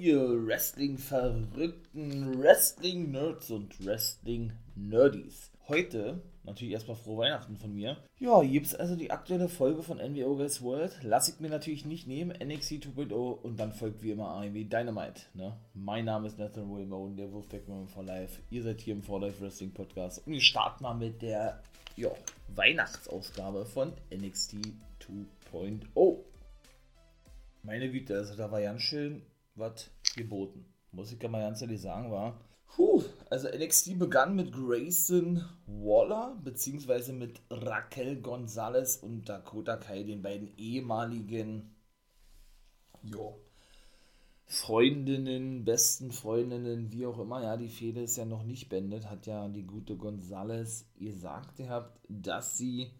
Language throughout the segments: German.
ihr Wrestling-Verrückten, Wrestling-Nerds und Wrestling-Nerdies. Heute natürlich erstmal frohe Weihnachten von mir. Ja, hier gibt es also die aktuelle Folge von NWO Guys World. Lass ich mir natürlich nicht nehmen, NXT 2.0 und dann folgt wie immer AEW Dynamite. Ne? Mein Name ist Nathan William Owen, der Wolfpack Moment for Life. Ihr seid hier im For Life Wrestling Podcast und wir starten mal mit der ja, Weihnachtsausgabe von NXT 2.0. Meine Güte, also da war ganz schön was geboten. Muss ich mal ganz ehrlich sagen, war. Puh, also NXT begann mit Grayson Waller, beziehungsweise mit Raquel Gonzalez und Dakota Kai, den beiden ehemaligen, jo, Freundinnen, besten Freundinnen, wie auch immer. Ja, die Fehde ist ja noch nicht beendet, hat ja die gute Gonzalez gesagt gehabt, dass sie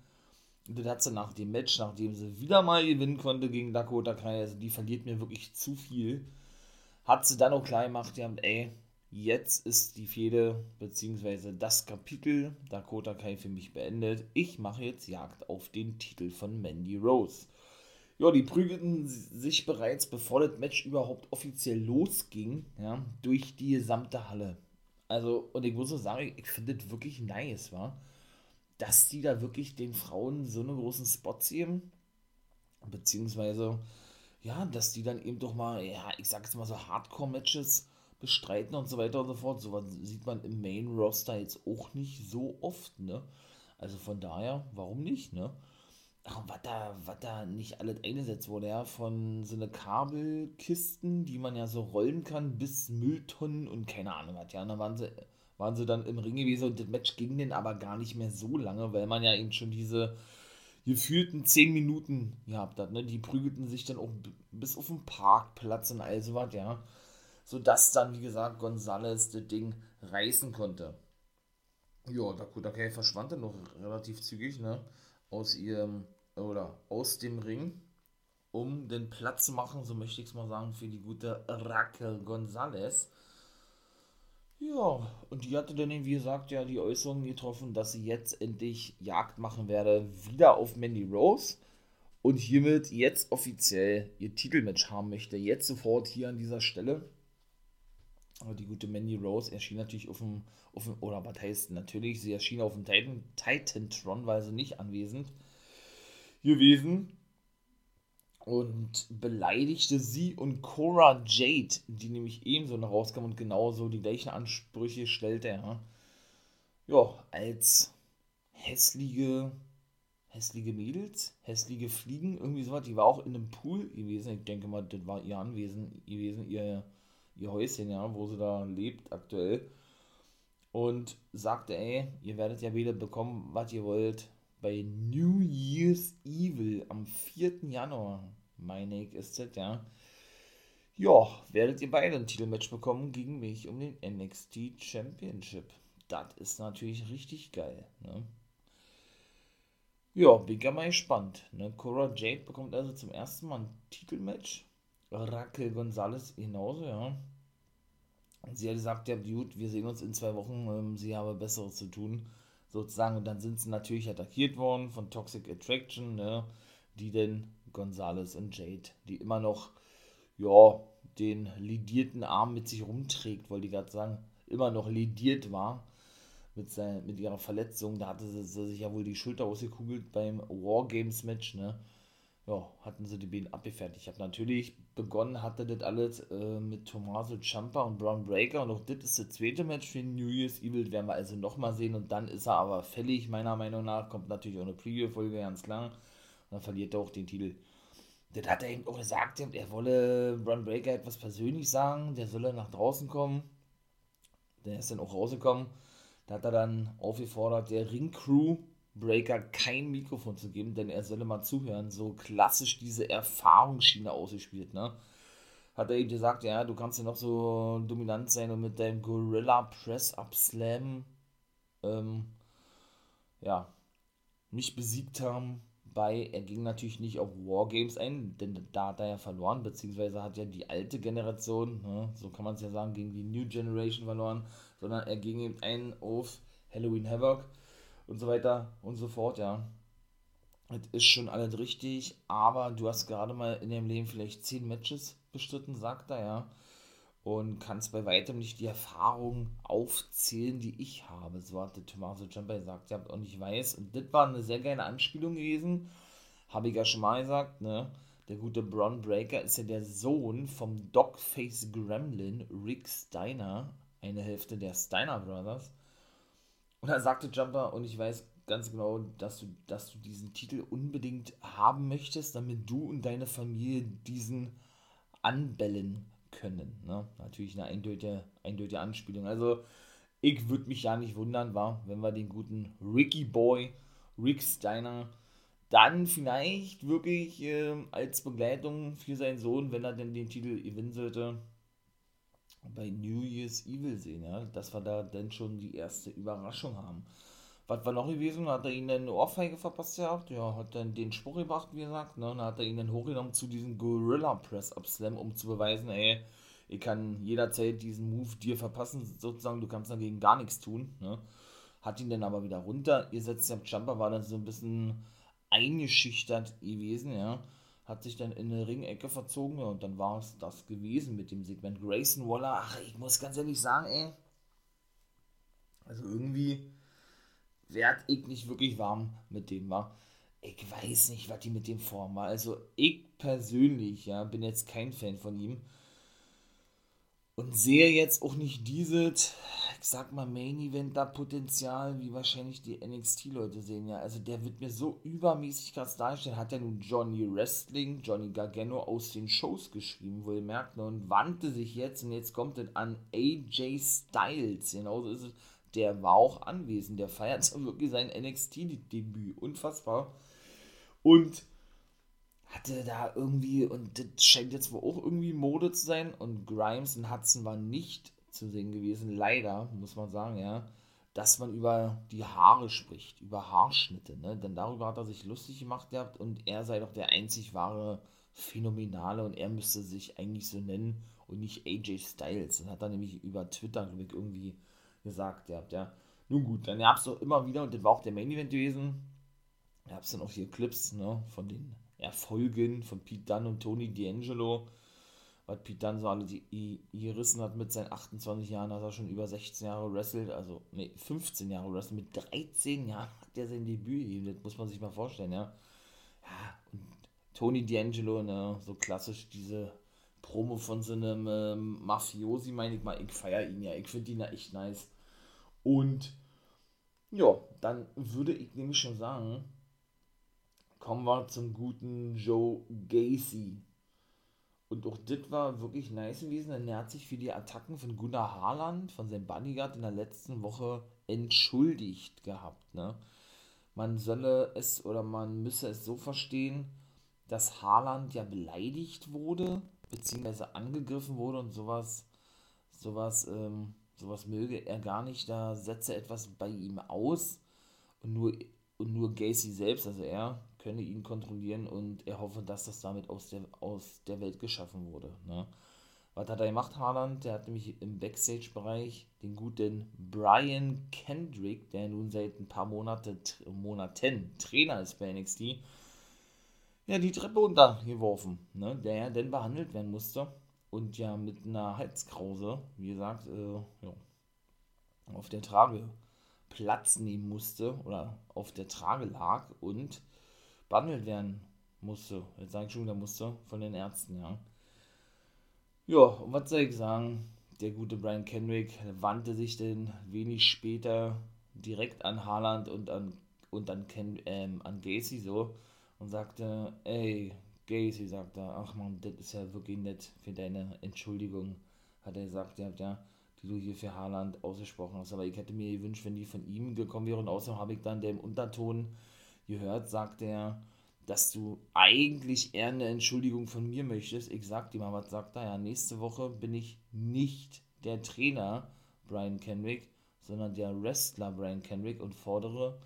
das hat sie nach dem Match, nachdem sie wieder mal gewinnen konnte gegen Dakota Kai, also die verliert mir wirklich zu viel, hat sie dann auch klar gemacht, ja, ey, jetzt ist die Fehde, beziehungsweise das Kapitel Dakota Kai für mich beendet. Ich mache jetzt Jagd auf den Titel von Mandy Rose. Ja, die prügelten sich bereits, bevor das Match überhaupt offiziell losging, ja, durch die gesamte Halle. Also, und ich muss so sagen, ich finde das wirklich nice, war dass die da wirklich den Frauen so einen großen Spot geben. Beziehungsweise, ja, dass die dann eben doch mal, ja, ich sag jetzt mal so Hardcore-Matches bestreiten und so weiter und so fort. So was sieht man im Main-Roster jetzt auch nicht so oft, ne? Also von daher, warum nicht, ne? Ach, was da, was da nicht alles eingesetzt wurde, ja, von so eine Kabelkisten, die man ja so rollen kann, bis Mülltonnen und keine Ahnung was, ja, dann waren sie waren sie dann im Ring gewesen und das Match ging dann aber gar nicht mehr so lange, weil man ja eben schon diese gefühlten 10 Minuten gehabt hat. Ne? Die prügelten sich dann auch bis auf den Parkplatz und all sowas, ja. Sodass dann, wie gesagt, Gonzales das Ding reißen konnte. Ja, Dakota verschwand dann noch relativ zügig, ne? Aus ihrem, oder aus dem Ring, um den Platz zu machen, so möchte ich es mal sagen, für die gute Raquel Gonzalez. Ja, und die hatte dann, wie gesagt, ja die Äußerung getroffen, dass sie jetzt endlich Jagd machen werde, wieder auf Mandy Rose und hiermit jetzt offiziell ihr Titelmatch haben möchte. Jetzt sofort hier an dieser Stelle. Aber die gute Mandy Rose erschien natürlich auf dem, auf dem oder was heißt natürlich, sie erschien auf dem Titan, Titantron, weil sie nicht anwesend gewesen und beleidigte sie und Cora Jade, die nämlich ebenso noch rauskam und genauso die gleichen Ansprüche stellte, ja. Ja, als hässliche, hässliche Mädels, hässliche Fliegen, irgendwie sowas. Die war auch in einem Pool gewesen. Ich denke mal, das war ihr Anwesen gewesen, ihr, ihr Häuschen, ja, wo sie da lebt aktuell. Und sagte, ey, ihr werdet ja wieder bekommen, was ihr wollt bei New Year's Evil am 4. Januar, meine ich, ist das, ja. Ja, werdet ihr beide ein Titelmatch bekommen gegen mich um den NXT Championship. Das ist natürlich richtig geil, ne? Ja, bin ja mal gespannt. Ne? Cora Jade bekommt also zum ersten Mal ein Titelmatch. Raquel Gonzalez genauso, ja. Sie hat gesagt, ja, gut, wir sehen uns in zwei Wochen, ähm, sie habe Besseres zu tun sozusagen. Und dann sind sie natürlich attackiert worden von Toxic Attraction, ne? die denn Gonzales und Jade, die immer noch, ja, den lidierten Arm mit sich rumträgt, wollte ich gerade sagen, immer noch lidiert war mit, sein, mit ihrer Verletzung. Da hatte sie, sie sich ja wohl die Schulter ausgekugelt beim Wargames-Match, ne? ja, hatten sie die Beine abgefertigt. Ich habe natürlich begonnen, hatte das alles äh, mit Tommaso Ciampa und Brown Breaker und auch das ist das zweite Match für New Year's Evil, werden wir also nochmal sehen und dann ist er aber fällig, meiner Meinung nach, kommt natürlich auch eine Preview-Folge, ganz klar, dann verliert er auch den Titel. Das hat er eben auch gesagt, er wolle Brown Breaker etwas persönlich sagen, der solle nach draußen kommen, der ist dann auch rausgekommen, da hat er dann aufgefordert, der Ring-Crew Breaker kein Mikrofon zu geben, denn er solle mal zuhören. So klassisch diese Erfahrungsschiene ausgespielt, ne? Hat er ihm gesagt, ja, du kannst ja noch so dominant sein und mit deinem Gorilla Press Up Slam, ähm, ja, mich besiegt haben. Bei, er ging natürlich nicht auf Wargames ein, denn da hat er ja verloren, beziehungsweise hat ja die alte Generation, ne, so kann man es ja sagen, gegen die New Generation verloren, sondern er ging eben ein auf Halloween Havoc und so weiter und so fort, ja. Es ist schon alles richtig, aber du hast gerade mal in deinem Leben vielleicht zehn Matches bestritten, sagt er, ja. Und kannst bei weitem nicht die Erfahrung aufzählen, die ich habe. So hat der Tommaso Ciampa gesagt. Und ich weiß, und das war eine sehr geile Anspielung gewesen, habe ich ja schon mal gesagt, ne? Der gute Braun Breaker ist ja der Sohn vom Dogface Gremlin Rick Steiner, eine Hälfte der Steiner Brothers. Und da sagte Jumper, und ich weiß ganz genau, dass du, dass du diesen Titel unbedingt haben möchtest, damit du und deine Familie diesen anbellen können. Ne? Natürlich eine eindeutige, eindeutige Anspielung. Also, ich würde mich ja nicht wundern, war, wenn wir den guten Ricky Boy, Rick Steiner, dann vielleicht wirklich äh, als Begleitung für seinen Sohn, wenn er denn den Titel gewinnen sollte, bei New Year's Evil sehen, ja, dass wir da dann schon die erste Überraschung haben. Was war noch gewesen? Hat er ihnen eine Ohrfeige verpasst gehabt? Ja, hat dann den Spruch gebracht, wie gesagt, ne? Dann hat er ihn dann hochgenommen zu diesem Gorilla Press Up Slam, um zu beweisen, ey, ich kann jederzeit diesen Move dir verpassen, sozusagen, du kannst dagegen gar nichts tun, ne? Hat ihn dann aber wieder runter. Ihr setzt ja Jumper, war dann so ein bisschen eingeschüchtert gewesen, ja. Hat sich dann in eine Ringecke verzogen, ja, und dann war es das gewesen mit dem Segment Grayson Waller. Ach, ich muss ganz ehrlich sagen, ey. Also irgendwie werd ich nicht wirklich warm mit dem war. Ich weiß nicht, was die mit dem vorhaben war. Also ich persönlich, ja, bin jetzt kein Fan von ihm. Und sehe jetzt auch nicht dieses, ich sag mal, Main-Event-Potenzial, wie wahrscheinlich die NXT-Leute sehen. Ja, also der wird mir so übermäßig krass darstellen. Hat ja nun Johnny Wrestling, Johnny Gargano aus den Shows geschrieben, wo ihr merkt, ne, und wandte sich jetzt, und jetzt kommt es an AJ Styles. Genauso ist es. Der war auch anwesend. Der feiert so wirklich sein NXT-Debüt. Unfassbar. Und hatte da irgendwie, und das scheint jetzt wohl auch irgendwie Mode zu sein, und Grimes und Hudson waren nicht zu sehen gewesen, leider, muss man sagen, ja, dass man über die Haare spricht, über Haarschnitte, ne? Denn darüber hat er sich lustig gemacht gehabt und er sei doch der einzig wahre Phänomenale und er müsste sich eigentlich so nennen und nicht AJ Styles. Das hat er nämlich über Twitter, irgendwie gesagt gehabt, ja. Nun gut, dann gab es doch immer wieder, und das war auch der Main Event gewesen, gab es dann auch hier Clips, ne, von den Erfolgen von Pete Dunne und Tony D'Angelo. Was Pete Dunne so alle die gerissen hat mit seinen 28 Jahren, hat er schon über 16 Jahre wrestelt, also ne, 15 Jahre wrestelt. Mit 13 Jahren hat er sein Debüt gegeben, das muss man sich mal vorstellen, ja. Ja, und Tony D'Angelo, ne, so klassisch diese Promo von so einem ähm, Mafiosi, meine ich mal, ich feiere ihn ja, ich finde ihn ja echt nice. Und ja, dann würde ich nämlich schon sagen, kommen wir zum guten Joe Gacy. Und auch das war wirklich nice gewesen. Er hat sich für die Attacken von Gunnar Harland, von seinem Bodyguard in der letzten Woche entschuldigt gehabt. Ne? Man solle es oder man müsse es so verstehen, dass Haaland ja beleidigt wurde, beziehungsweise angegriffen wurde und sowas, sowas, ähm, sowas möge er gar nicht. Da setze etwas bei ihm aus und nur, und nur Gacy selbst, also er, könne ihn kontrollieren und er hoffe, dass das damit aus der, aus der Welt geschaffen wurde. Ne? Was hat er gemacht, Haaland? Der hat nämlich im Backstage-Bereich den guten Brian Kendrick, der nun seit ein paar Monate, Monaten Trainer ist bei NXT, ja, die Treppe untergeworfen, ne? der ja dann behandelt werden musste und ja mit einer Halskrause, wie gesagt, äh, ja, auf der Trage Platz nehmen musste oder auf der Trage lag und behandelt werden musste. Jetzt sage ich schon, der musste von den Ärzten, ja. Ja, und was soll ich sagen? Der gute Brian Kendrick wandte sich dann wenig später direkt an Haaland und an, und an, Ken, ähm, an Gacy so und sagte, ey, Gacy, sagt er, ach man, das ist ja wirklich nett für deine Entschuldigung, hat er gesagt, ja, die du hier für Haaland ausgesprochen hast. Aber ich hätte mir gewünscht, wenn die von ihm gekommen wäre und außerdem habe ich dann der im Unterton gehört, sagt er, dass du eigentlich eher eine Entschuldigung von mir möchtest. Ich sag dir mal, was sagt er? Ja, nächste Woche bin ich nicht der Trainer Brian Kendrick, sondern der Wrestler Brian Kendrick und fordere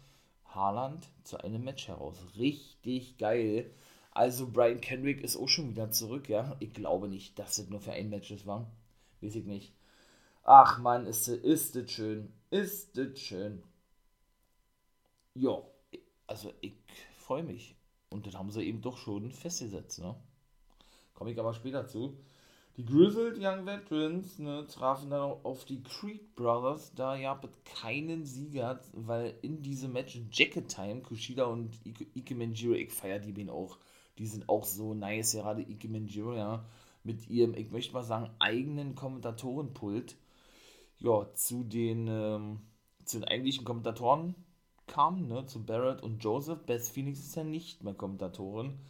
Haaland zu einem Match heraus. Richtig geil. Also Brian Kendrick ist auch schon wieder zurück, ja. Ich glaube nicht, dass es nur für ein Match war. Weiß ich nicht. Ach man, ist es schön. Ist es schön. Ja, also ich freue mich. Und das haben sie eben doch schon festgesetzt. Ne? Komme ich aber später zu. Die Grizzled Young Veterans ne, trafen dann auf die Creed Brothers. Da gab es keinen Sieger, weil in diesem Match Jacket Time, Kushida und Ike, Ike Manjiro, ich feiere die bin auch. Die sind auch so nice, gerade Ike Manjiro, ja. Mit ihrem, ich möchte mal sagen, eigenen Kommentatorenpult. Ja, zu den, ähm, zu den eigentlichen Kommentatoren kamen, ne, zu Barrett und Joseph. Beth Phoenix ist ja nicht mehr Kommentatorin.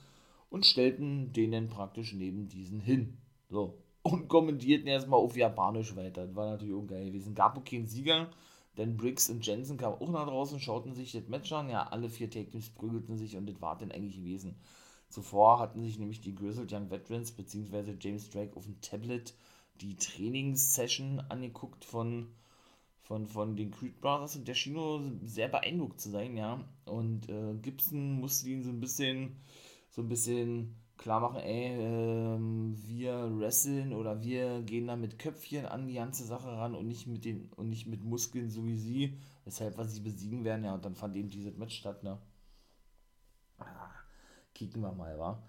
Und stellten denen praktisch neben diesen hin. So. Und kommentierten erstmal auf Japanisch weiter. Das war natürlich auch geil gewesen. Gab auch keinen Sieger, denn Briggs und Jensen kamen auch nach draußen, schauten sich das Match an. Ja, alle vier Tag Teams prügelten sich und das war dann eigentlich gewesen. Zuvor hatten sich nämlich die Grizzled Young Veterans bzw. James Drake auf dem Tablet die Trainingssession angeguckt von, von, von den Creed Brothers und der schien nur sehr beeindruckt zu sein, ja. Und äh, Gibson musste ihn so ein bisschen, so ein bisschen klar machen, ey, ähm, wir wresteln oder wir gehen da mit Köpfchen an die ganze Sache ran und nicht mit den und nicht mit Muskeln so wie sie, weshalb wir sie besiegen werden, ja, und dann fand eben dieses Match statt, ne? Ah, kicken wir mal, wa?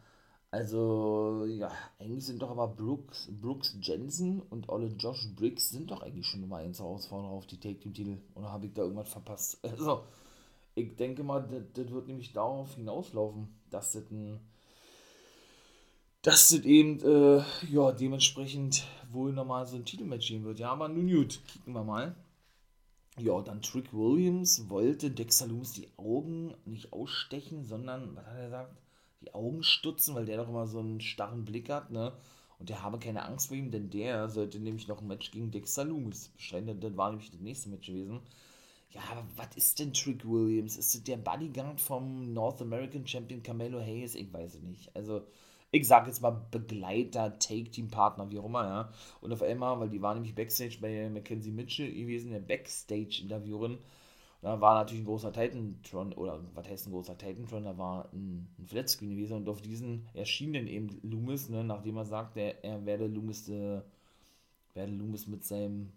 Also, ja, eigentlich sind doch aber Brooks, Brooks Jensen und alle Josh Briggs sind doch eigentlich schon Nummer 1 Herausforderer auf die Take Team Titel. Oder habe ich da irgendwas verpasst? Also, ich denke mal, das wird nämlich darauf hinauslaufen, dass das ein dass das eben, äh, ja, dementsprechend wohl nochmal so ein Titelmatch gehen wird. Ja, aber nun gut, kicken wir mal. Ja, dann Trick Williams wollte Dexter Loomis die Augen nicht ausstechen, sondern, was hat er gesagt? Die Augen stutzen, weil der doch immer so einen starren Blick hat, ne? Und der habe keine Angst vor ihm, denn der sollte nämlich noch ein Match gegen Dexter Loomis bestreiten. Das war nämlich das nächste Match gewesen. Ja, aber was ist denn Trick Williams? Ist das der Bodyguard vom North American Champion Camelo Hayes? Ich weiß es nicht. Also, ich sag jetzt mal Begleiter, Take-Team-Partner, wie auch immer, ja. Und auf einmal, weil die war nämlich Backstage bei Mackenzie Mitchell gewesen, der Backstage-Interviewerin. Da war natürlich ein großer Titantron, oder was heißt ein großer Titantron? Da war ein, ein Flatscreen gewesen und auf diesen erschien dann eben Loomis, ne, nachdem er sagte, er werde Loomis, äh, werde Loomis mit seinem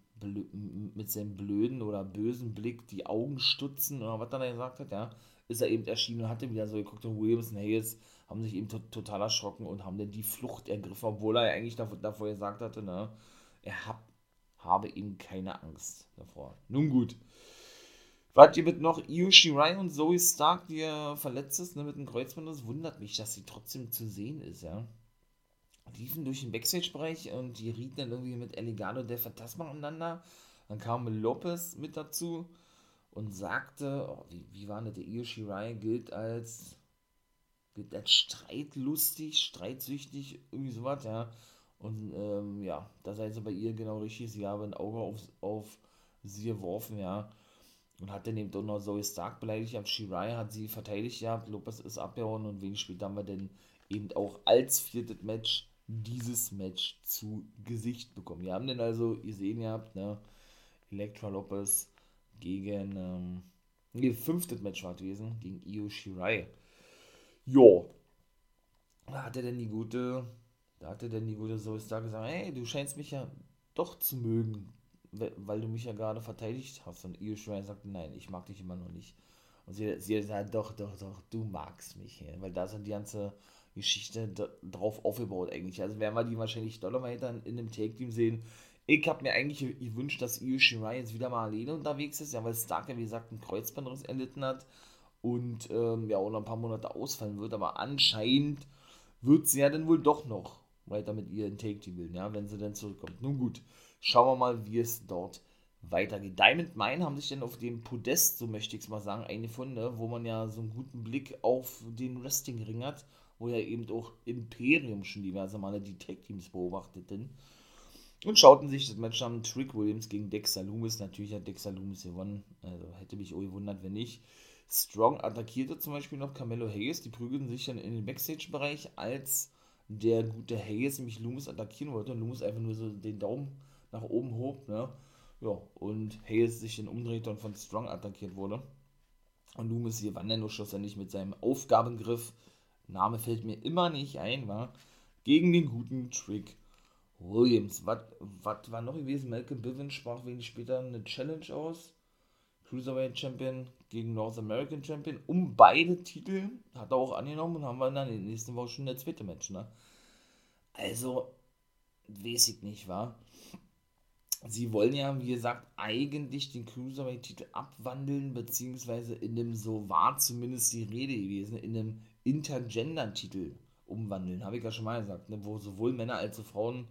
mit seinem blöden oder bösen Blick die Augen stutzen oder was dann er gesagt hat, ja, ist er eben erschienen und hatte wieder so geguckt und Williams und Hayes haben sich eben total erschrocken und haben dann die Flucht ergriffen, obwohl er eigentlich davor, davor gesagt hatte, ne, er hab, habe eben keine Angst davor. Nun gut. Was ihr mit noch Io Shirai und Zoe Stark, die ja verletzt ist, ne, mit dem Kreuzband, das wundert mich, dass sie trotzdem zu sehen ist, ja. Liefen durch den Backstage-Bereich und die rieten dann irgendwie mit Elegado der Phantasma aneinander. Dann kam Lopez mit dazu und sagte, oh, wie, wie war das, der Io Shirai gilt als gilt als streitlustig, streitsüchtig, irgendwie sowas, ja. Und ähm, ja, da sei sie bei ihr genau richtig. Sie habe ein Auge auf, auf sie geworfen, ja. Und hat dann eben auch noch Zoe Stark beleidigt. Am Shirai hat sie verteidigt gehabt. Lopez ist abgehauen und wenig später haben wir dann eben auch als viertes Match dieses Match zu Gesicht bekommen. Wir haben dann also gesehen gehabt, ne? Elektra Lopez gegen, ähm, nee, fünftes Match war gewesen, gegen Io Shirai. Jo. Da hat er denn die gute, da hat er denn die gute Zoe Stark gesagt, hey, du scheinst mich ja doch zu mögen, weil du mich ja gerade verteidigt hast. Und Io Shirai sagte, nein, ich mag dich immer noch nicht. Und sie, sie gesagt, doch, doch, doch, du magst mich. Ja. Weil da sind die ganze Geschichte drauf aufgebaut eigentlich. Also werden wir die wahrscheinlich doller weiter in dem Take-Team sehen. Ich habe mir eigentlich gewünscht, dass Io Shirai jetzt wieder mal alleine unterwegs ist, ja, weil Stark ja wie gesagt einen Kreuzbandriss erlitten hat und ähm, ja auch noch ein paar Monate ausfallen wird, aber anscheinend wird sie ja dann wohl doch noch weiter mit ihr in Take Team bilden, ja, wenn sie dann zurückkommt. Nun gut, schauen wir mal, wie es dort weitergeht. Diamond Mine haben sich dann auf dem Podest, so möchte ich es mal sagen, eingefunden, ne, wo man ja so einen guten Blick auf den Wrestling-Ring hat, wo ja eben auch Imperium schon diverse Male die Tag Teams beobachteten. Und schauten sich das Match an Trick Williams gegen Dexter Loomis. Natürlich hat Dexter Loomis gewonnen. Also hätte mich auch gewundert, wenn nicht. Strong attackierte zum Beispiel noch Carmelo Hayes. Die prügelten sich dann in den Backstage-Bereich, als der gute Hayes nämlich Loomis attackieren wollte und Loomis einfach nur so den Daumen nach oben hob. Ne? Ja, und Hayes sich dann umdrehte und von Strong attackiert wurde. Und Loomis gewann dann nur schlussendlich mit seinem Aufgabengriff. Name fällt mir immer nicht ein, war gegen den guten Trick Williams. Was war noch gewesen? Malcolm Bivens sprach wenig später eine Challenge aus. Cruiserweight Champion gegen North American Champion um beide Titel. Hat er auch angenommen und haben wir dann in der nächsten Woche schon das zweite Match. Ne? Also, weiß ich nicht, war. Sie wollen ja, wie gesagt, eigentlich den Cruiserweight-Titel abwandeln, beziehungsweise in dem, so war zumindest die Rede gewesen, in einem Intergender-Titel umwandeln, habe ich ja schon mal gesagt, ne? wo sowohl Männer als auch Frauen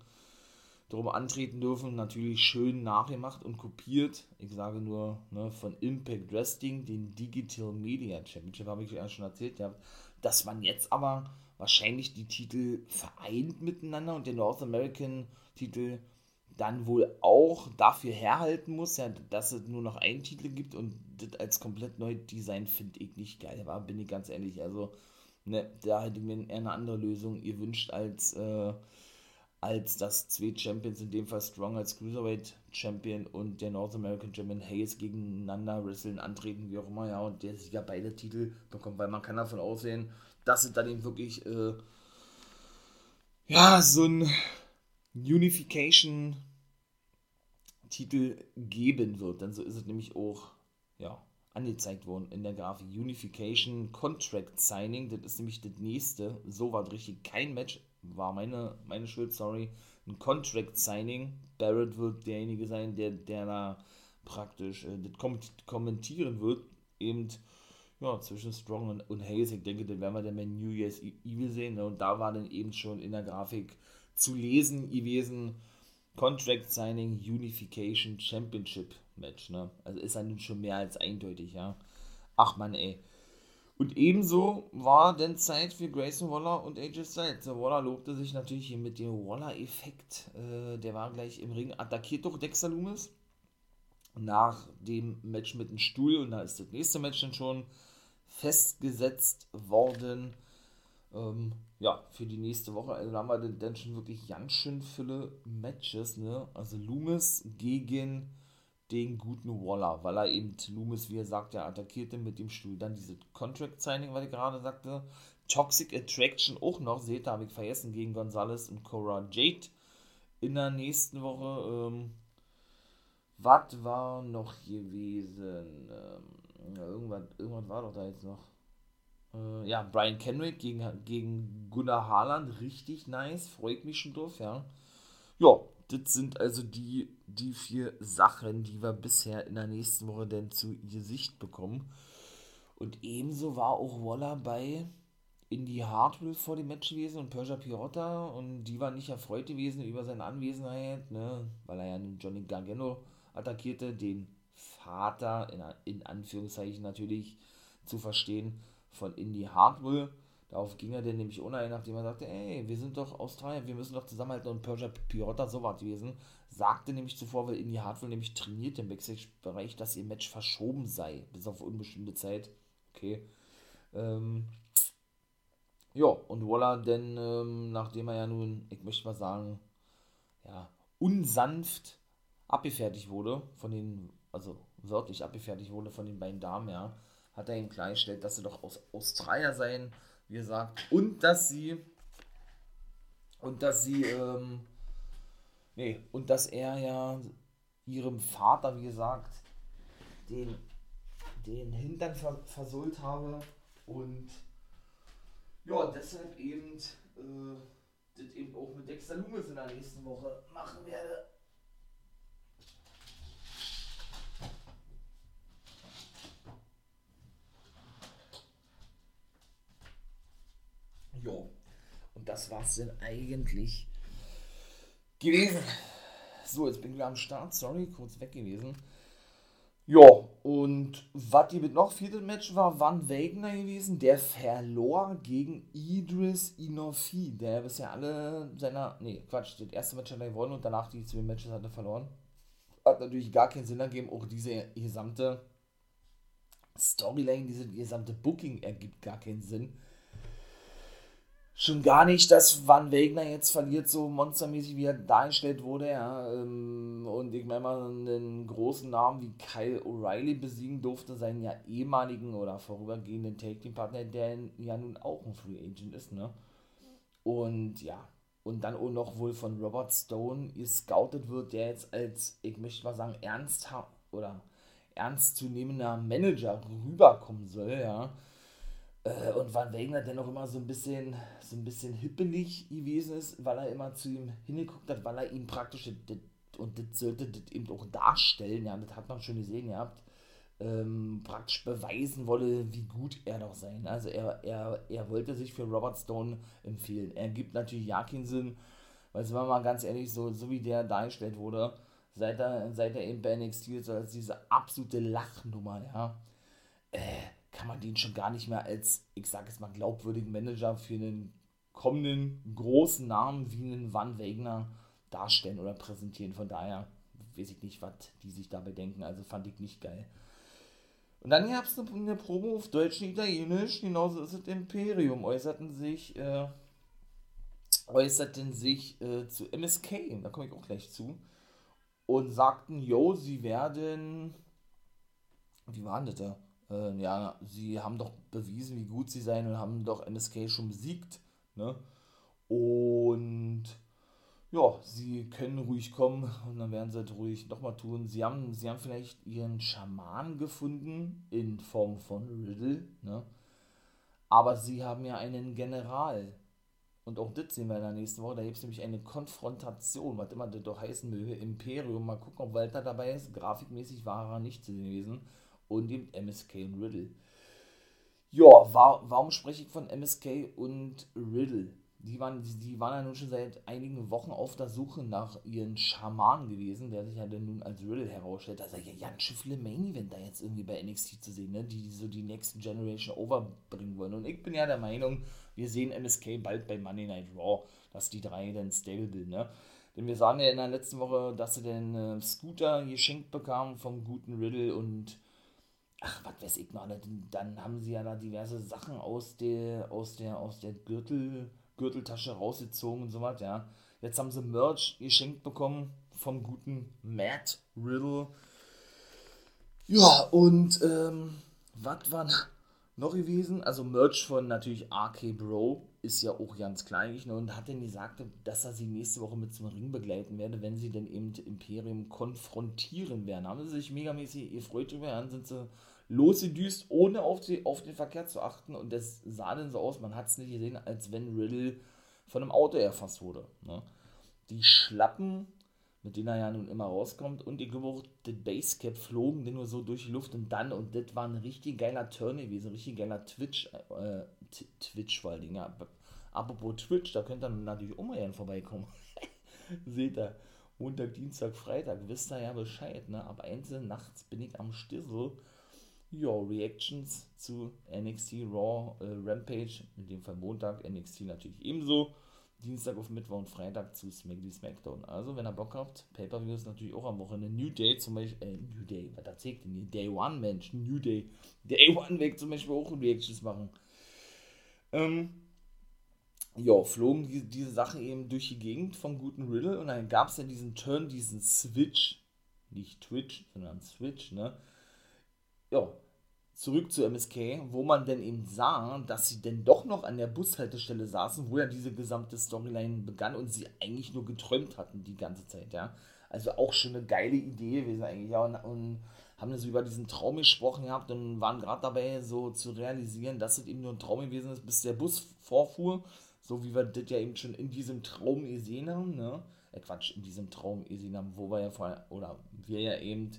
darum antreten dürfen, natürlich schön nachgemacht und kopiert. Ich sage nur ne, von Impact Wrestling, den Digital Media Championship, habe ich ja schon erzählt, ja, dass man jetzt aber wahrscheinlich die Titel vereint miteinander und den North American Titel dann wohl auch dafür herhalten muss, ja, dass es nur noch einen Titel gibt und das als komplett neu Design finde ich nicht geil, war, bin ich ganz ehrlich. Also, ne, da hätte ich mir eine andere Lösung gewünscht als äh, als dass zwei Champions, in dem Fall Strong als Cruiserweight Champion und der North American Champion Hayes gegeneinander wresteln, antreten, wie auch immer, ja, und der Sieger beide Titel bekommt, weil man kann davon aussehen, dass es dann eben wirklich, äh, ja, so ein Unification-Titel geben wird. Dann so ist es nämlich auch, ja, angezeigt worden in der Grafik. Unification Contract Signing, das ist nämlich das nächste. So war richtig. Kein Match war meine, meine Schuld, sorry, ein Contract Signing. Barrett wird derjenige sein, der, der da praktisch äh, das kommentieren wird, eben ja, zwischen Strong und, und Hayes. Ich denke, dann werden wir dann bei New Year's e- Evil sehen. Ne? Und da war dann eben schon in der Grafik zu lesen gewesen, Contract Signing Unification Championship Match. Ne? Also ist dann schon mehr als eindeutig, ja. Ach man, ey. Und ebenso war denn Zeit für Grayson Waller und AJ Styles. Waller lobte sich natürlich hier mit dem Waller-Effekt. Äh, der war gleich im Ring, attackiert durch Dexter Loomis. Nach dem Match mit dem Stuhl, und da ist das nächste Match dann schon festgesetzt worden. Ähm, ja, für die nächste Woche. Also da haben wir dann schon wirklich ganz schön viele Matches. Ne? Also Loomis gegen den guten Waller, weil er eben Loomis, wie er sagt, ja, attackierte mit dem Stuhl. Dann diese Contract Signing, was ich gerade sagte. Toxic Attraction auch noch, seht ihr, habe ich vergessen, gegen Gonzalez und Cora Jade in der nächsten Woche. Ähm, was war noch gewesen? Ähm, irgendwas, irgendwas war doch da jetzt noch. Äh, ja, Brian Kenrick gegen, gegen Gunnar Haaland, richtig nice, freut mich schon drauf, ja. Ja, das sind also die, die vier Sachen, die wir bisher in der nächsten Woche denn zu Gesicht bekommen. Und ebenso war auch Waller bei Indy Hartwell vor dem Match gewesen und Persia Pirotta und die waren nicht erfreut gewesen über seine Anwesenheit, ne, weil er ja nun Johnny Gargano attackierte, den Vater, in, in Anführungszeichen natürlich zu verstehen, von Indy Hartwell. Darauf ging er dann nämlich ohne, nachdem er sagte, ey, wir sind doch Australier, wir müssen doch zusammenhalten und Persia so war gewesen, sagte nämlich zuvor, weil Indy Hartwell nämlich trainiert im Backstage-Bereich, dass ihr Match verschoben sei, bis auf unbestimmte Zeit. Okay. Ähm, ja, und Waller denn, ähm, nachdem er ja nun, ich möchte mal sagen, ja, unsanft abgefertigt wurde von den, also wörtlich abgefertigt wurde von den beiden Damen, ja, hat er ihm klargestellt, dass sie doch aus Australier seien wie gesagt, und dass sie und dass sie, ähm, nee, und dass er ja ihrem Vater, wie gesagt, den, den Hintern ver versohlt habe und ja, deshalb eben äh, das eben auch mit Dexter Loomis in der nächsten Woche machen werde. Jo. Und das war es denn eigentlich gewesen. So, jetzt bin ich wieder am Start. Sorry, kurz weg gewesen. Ja, und was die mit noch viertes Match war, Van Wagner gewesen. Der verlor gegen Idris Inofi, der bisher alle seiner. Nee, Quatsch, das erste Match hat er gewonnen und danach die zwei Matches hat er verloren. Hat natürlich gar keinen Sinn ergeben. Auch diese gesamte Storyline, diese gesamte Booking ergibt gar keinen Sinn schon gar nicht, dass Van Wegner jetzt verliert, so monstermäßig wie er dargestellt wurde. Ja. Ähm, und ich meine mal, einen großen Namen wie Kyle O'Reilly besiegen durfte, seinen ja ehemaligen oder vorübergehenden Take-Team-Partner, der ja nun auch ein Free Agent ist. Ne? Und ja, und dann auch noch wohl von Robert Stone gescoutet wird, der jetzt als, ich möchte mal sagen, ernsthaft oder ernstzunehmender Manager rüberkommen soll, ja Äh, und Van Wegner dennoch immer so ein bisschen, so ein bisschen hippelig gewesen ist, weil er immer zu ihm hingeguckt hat, weil er ihm praktisch, und das sollte das eben auch darstellen, ja, das hat man schon gesehen gehabt, ähm, praktisch beweisen wolle, wie gut er doch sein. Also er, er, er wollte sich für Robert Stone empfehlen. Er gibt natürlich ja keinen Sinn, weil sind wir mal ganz ehrlich, so, so wie der dargestellt wurde, seit er, seit er eben bei NXT ist, als diese absolute Lachnummer, ja, äh, kann man den schon gar nicht mehr als, ich sag jetzt mal, glaubwürdigen Manager für einen kommenden großen Namen wie einen Van Wegner darstellen oder präsentieren. Von daher weiß ich nicht, was die sich dabei denken. Also fand ich nicht geil. Und dann gab es eine, eine Promo auf Deutsch und Italienisch, genauso ist es Imperium, äußerten sich, äh, äußerten sich äh, zu MSK, da komme ich auch gleich zu, und sagten, yo, sie werden, wie war denn das da? Äh, ja, sie haben doch bewiesen, wie gut sie seien und haben doch MSK schon besiegt, ne? Und ja, sie können ruhig kommen und dann werden sie das ruhig nochmal tun. Sie haben, sie haben vielleicht ihren Schaman gefunden in Form von Riddle, ne? Aber sie haben ja einen General. Und auch das sehen wir in der nächsten Woche. Da gibt es nämlich eine Konfrontation, was immer das doch heißen möge. Imperium. Mal gucken, ob Walter dabei ist. Grafikmäßig war er nicht zu sehen gewesen. Und dem MSK und Riddle. Ja, war, warum spreche ich von MSK und Riddle? die waren, die, die waren ja nun schon seit einigen Wochen auf der Suche nach ihren Schamanen gewesen, der sich ja dann nun als Riddle herausstellt. Da ist ja ganz schön viele Main-Event jetzt irgendwie bei NXT zu sehen, ne? die so die Next Generation overbringen wollen. Und ich bin ja der Meinung, wir sehen MSK bald bei Monday Night Raw, dass die drei dann stable bilden. Ne? Denn wir sahen ja in der letzten Woche, dass sie den äh, Scooter geschenkt bekamen vom guten Riddle und ach, was weiß ich noch, ne? dann haben sie ja da diverse Sachen aus der, aus der, aus der Gürtel Gürteltasche rausgezogen und so was, ja. Jetzt haben sie Merch geschenkt bekommen vom guten Matt Riddle. Ja, und ähm, was war noch gewesen? Also Merch von natürlich RK Bro ist ja auch ganz klein ne, und hat dann gesagt, dass er sie nächste Woche mit zum Ring begleiten werde, wenn sie denn eben Imperium konfrontieren werden. Haben sie sich megamäßig gefreut drüber, dann sind sie losgedüst, ohne auf, die, auf den Verkehr zu achten. Und das sah dann so aus, man hat es nicht gesehen, als wenn Riddle von einem Auto erfasst wurde. Ne? Die Schlappen, mit denen er ja nun immer rauskommt, und ich glaube auch, das Basecap flogen dann nur so durch die Luft und dann, und das war ein richtig geiler Turn gewesen, ein richtig geiler Twitch, äh, Twitch vor allen Dingen, ja. Apropos Twitch, da könnt ihr natürlich mal vorbeikommen. Seht ihr, Montag, Dienstag, Freitag, wisst ihr ja Bescheid, ne? Ab 1 nachts bin ich am Stissel ja, Reactions zu NXT Raw äh, Rampage, in dem Fall Montag, NXT natürlich ebenso. Dienstag auf Mittwoch und Freitag zu SmackDown. Also, wenn ihr Bock habt, Pay-Per-View ist natürlich auch am Wochenende. New Day zum Beispiel, äh, New Day, was erzählt denn hier? Day One, Mensch, New Day. Day One weg zum Beispiel auch Reactions machen. Ähm, ja, flogen die, diese Sachen eben durch die Gegend vom guten Riddle und dann gab es ja diesen Turn, diesen Switch, nicht Twitch, sondern Switch, ne? ja, zurück zu MSK, wo man dann eben sah, dass sie denn doch noch an der Bushaltestelle saßen, wo ja diese gesamte Storyline begann und sie eigentlich nur geträumt hatten die ganze Zeit, ja. Also auch schon eine geile Idee gewesen eigentlich, ja, und, und haben dann so über diesen Traum gesprochen gehabt und waren gerade dabei, so zu realisieren, dass es eben nur ein Traum gewesen ist, bis der Bus vorfuhr, so wie wir das ja eben schon in diesem Traum gesehen haben, ne? Äh, Quatsch, in diesem Traum gesehen haben, wo wir ja vorher, oder wir ja eben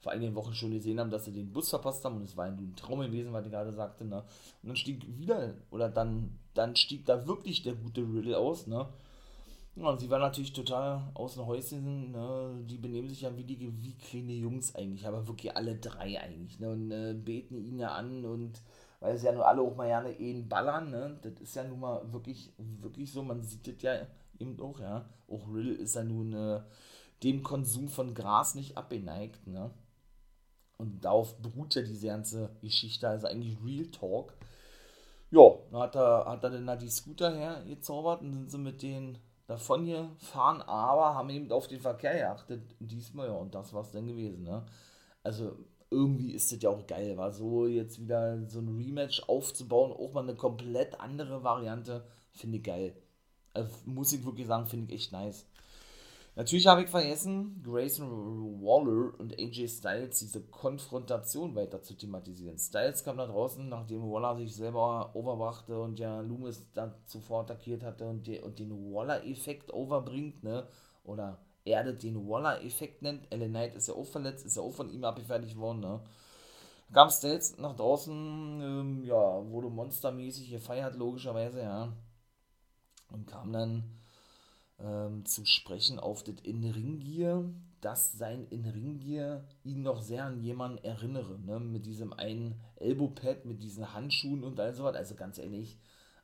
vor einigen Wochen schon gesehen haben, dass sie den Bus verpasst haben und es war ein Traum gewesen, was ich gerade sagte, ne? Und dann stieg wieder, oder dann, dann stieg da wirklich der gute Riddle aus, ne? Und sie war natürlich total aus dem Häuschen, ne? Die benehmen sich ja wie die wie kleine Jungs eigentlich, aber wirklich alle drei eigentlich, ne? Und äh, beten ihn ja an und weil es ja nur alle auch mal gerne ihn ballern, ne? Das ist ja nun mal wirklich, wirklich so, man sieht das ja eben auch, ja. Auch Riddle ist ja nun äh, dem Konsum von Gras nicht abgeneigt, ne? Und darauf beruht ja diese ganze Geschichte, also eigentlich Real Talk. Ja, dann hat er, hat er dann da die Scooter hergezaubert und sind sie mit denen davon gefahren, aber haben eben auf den Verkehr geachtet. Diesmal ja, und das war es dann gewesen, ne? Also irgendwie ist das ja auch geil, war so jetzt wieder so ein Rematch aufzubauen, auch mal eine komplett andere Variante, finde ich geil. Also, muss ich wirklich sagen, finde ich echt nice. Natürlich habe ich vergessen, Grayson Waller und AJ Styles diese Konfrontation weiter zu thematisieren. Styles kam da draußen, nachdem Waller sich selber overbrachte und ja Loomis dann zuvor attackiert hatte und, die, und den Waller-Effekt overbringt, ne? Oder er den Waller-Effekt nennt. Ellen Knight ist ja auch verletzt, ist ja auch von ihm abgefertigt worden, ne? Kam Styles nach draußen, ähm, ja, wurde monstermäßig gefeiert, logischerweise, ja. Und kam dann ähm, zu sprechen auf das In-Ring-Gear, dass sein In-Ring-Gear ihn noch sehr an jemanden erinnere, ne? mit diesem einen Elbow-Pad, mit diesen Handschuhen und all sowas. Also ganz ehrlich,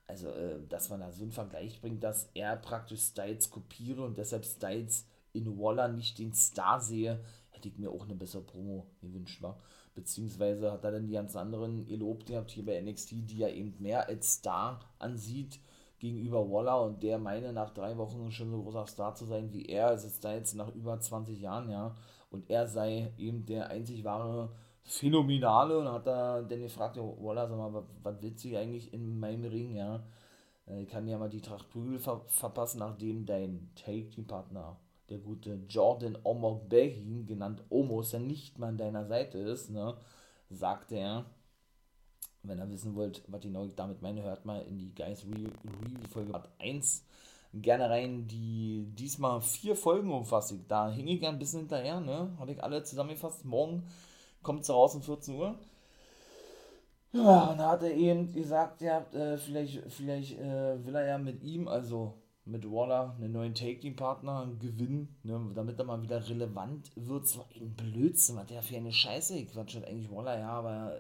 also äh, dass man da so einen Vergleich bringt, dass er praktisch Styles kopiere und deshalb Styles in Waller nicht den Star sehe, hätte ich mir auch eine bessere Promo gewünscht, war. Beziehungsweise hat er dann die ganzen anderen gelobt gehabt hier bei NXT, die er eben mehr als Star ansieht gegenüber Waller und der meine nach drei Wochen schon so großer Star zu sein wie er. Es ist da jetzt nach über 20 Jahren, ja. Und er sei eben der einzig wahre Phänomenale und hat er dann gefragt, Waller, sag mal, was, was willst du eigentlich in meinem Ring, ja? Äh, ich kann ja mal die Tracht Prügel ver verpassen, nachdem dein Take-Team-Partner, der gute Jordan Omok Behin, genannt Omos, ja nicht mal an deiner Seite ist, ne? Sagte er, wenn ihr wissen wollt, was ich damit meine, hört mal in die Guys Review Folge Part 1 gerne rein, die diesmal vier Folgen umfasst. Da hing ich ein bisschen hinterher, ne? Habe ich alle zusammengefasst. Morgen kommt sie raus um 14 Uhr. Ja, und da hat er eben gesagt, ja, äh, vielleicht, vielleicht äh, will er ja mit ihm, also mit Waller, einen neuen Take-Team-Partner gewinnen, ne, damit er mal wieder relevant wird. So ein Blödsinn, was der für eine Scheiße Quatsch hat eigentlich Waller, ja, aber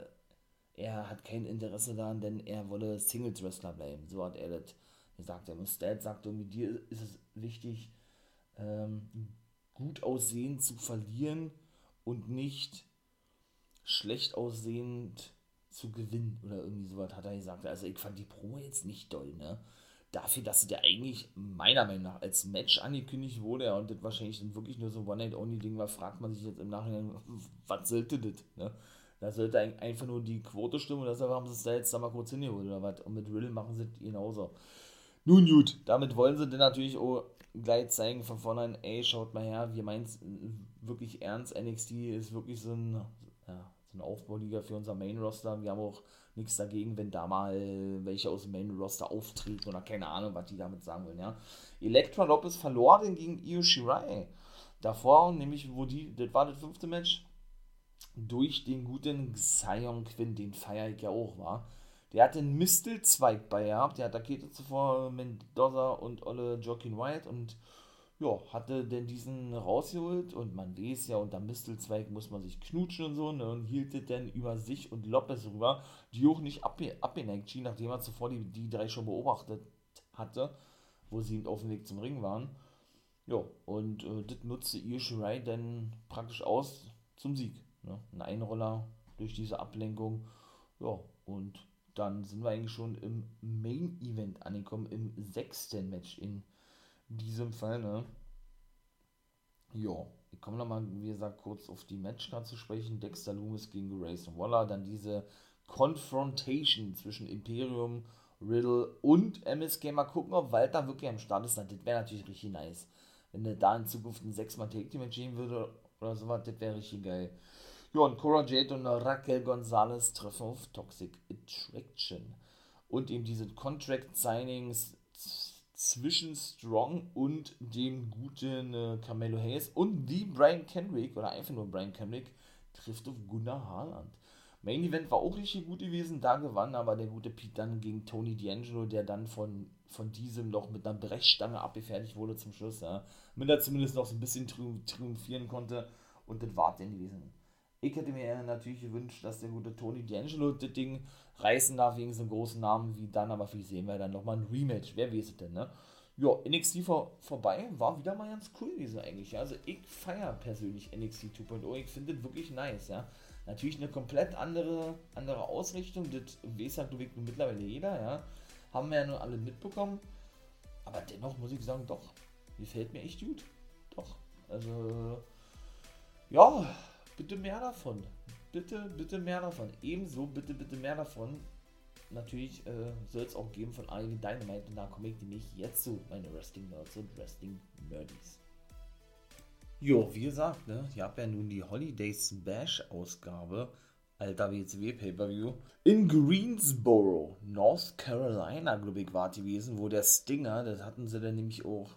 er hat kein Interesse daran, denn er wolle Singles-Wrestler bleiben. So hat er das gesagt. Und Stat sagt, mit dir ist es wichtig, ähm, gut aussehend zu verlieren und nicht schlecht aussehend zu gewinnen oder irgendwie sowas hat er gesagt. Also ich fand die Promo jetzt nicht doll, ne? Dafür, dass sie der eigentlich meiner Meinung nach als Match angekündigt wurde und das wahrscheinlich dann wirklich nur so One-Night-Only-Ding war, fragt man sich jetzt im Nachhinein, was sollte das, ne? Da sollte einfach nur die Quote stimmen und deshalb haben sie es da jetzt da mal kurz hingeholt oder was. Und mit Riddle machen sie es genauso. Nun gut, damit wollen sie dann natürlich auch gleich zeigen von vornherein, ey, schaut mal her, wir meinen es wirklich ernst. NXT ist wirklich so ein, ja, so eine Aufbauliga für unser Main-Roster. Wir haben auch nichts dagegen, wenn da mal welche aus dem Main-Roster auftreten oder keine Ahnung, was die damit sagen wollen, ja. Elektra Lopez verlor den gegen Io Shirai. Davor, nämlich, wo die, das war das fünfte Match, durch den guten Xion Quinn, den feiere ich ja auch, war. Der hat den Mistelzweig bei gehabt, der attackierte zuvor Mendoza und Olle Joaquin White und ja, hatte denn diesen rausgeholt und man weiß ja, unter Mistelzweig muss man sich knutschen und so, ne, und hielt es dann über sich und Lopez rüber, die auch nicht abgeneigt schien, nachdem er zuvor die, die drei schon beobachtet hatte, wo sie auf dem Weg zum Ring waren. Ja, und äh, das nutzte Io Shirai dann praktisch aus zum Sieg. Ne? Ein Einroller durch diese Ablenkung. Ja, und dann sind wir eigentlich schon im Main Event angekommen, im sechsten Match in diesem Fall. Ne? Ja, ich komme nochmal, wie gesagt, kurz auf die Matchcard zu sprechen. Dexter Loomis gegen Grayson Waller. Dann diese Confrontation zwischen Imperium, Riddle und MSK. Mal gucken, ob Walter wirklich am Start ist. Das wäre natürlich richtig nice. Wenn er da in Zukunft ein 6-mal Take-Team-Match gehen würde oder sowas, das wäre richtig geil. Ja, und Cora Jade und Raquel Gonzalez treffen auf Toxic Attraction. Und eben diese Contract-Signings zwischen Strong und dem guten äh, Carmelo Hayes und wie Brian Kendrick, oder einfach nur Brian Kendrick, trifft auf Gunnar Haaland. Main Event war auch richtig gut gewesen, da gewann aber der gute Pete dann gegen Tony D'Angelo, der dann von, von diesem noch mit einer Brechstange abgefertigt wurde zum Schluss, ja. Mit er zumindest noch so ein bisschen triumphieren konnte und das war denn gewesen. Ich hätte mir natürlich gewünscht, dass der gute Tony D'Angelo das Ding reißen darf wegen so einem großen Namen wie dann, aber vielleicht sehen wir dann nochmal ein Rematch. Wer weiß es denn, ne? Ja, NXT vor, vorbei war wieder mal ganz cool gewesen eigentlich. Also ich feiere persönlich NXT 2.0. Ich finde das wirklich nice, ja. Natürlich eine komplett andere, andere Ausrichtung. Das weiß ja, glaube ich, mittlerweile jeder, ja. Haben wir ja nur alle mitbekommen. Aber dennoch muss ich sagen, doch, gefällt mir echt gut. Doch. Also, ja, bitte mehr davon. Bitte, bitte mehr davon. Ebenso, bitte, bitte mehr davon. Natürlich äh, soll es auch geben von Arjen Dynamite und da komme ich nämlich jetzt zu, meine Wrestling Nerds und Wrestling Nerdies. Jo, wie gesagt, ne, ihr habt ja nun die Holidays Bash Ausgabe, alter WCW Pay-Per-View, in Greensboro, North Carolina, glaube ich, war gewesen, wo der Stinger, das hatten sie dann nämlich auch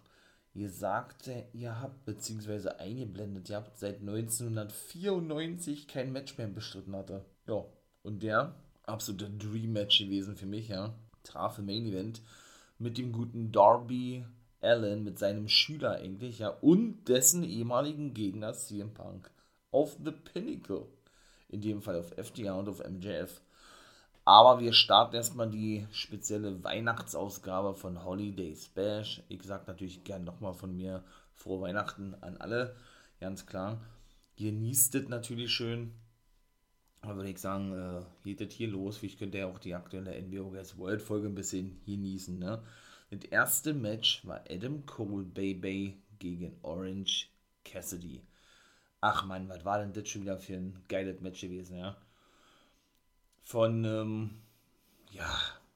gesagt, ihr habt, beziehungsweise eingeblendet, ihr habt seit 1994 kein Match mehr bestritten hatte. Ja, und der absolute Dream Match gewesen für mich, ja. Traf im Main Event mit dem guten Darby Allen, mit seinem Schüler eigentlich, ja, und dessen ehemaligen Gegner CM Punk auf The Pinnacle. In dem Fall auf FDR und auf MJF. Aber wir starten erstmal die spezielle Weihnachtsausgabe von Holidays Bash. Ich sag natürlich gern nochmal von mir frohe Weihnachten an alle, ganz klar. Genießt es natürlich schön. Aber würde ich sagen, äh, geht es hier los. Ich könnte ja auch die aktuelle NBO Guys World Folge ein bisschen genießen. Ne? Das erste Match war Adam Cole Baby gegen Orange Cassidy. Ach man, was war denn das schon wieder für ein geiles Match gewesen, ja? Von, ähm, ja,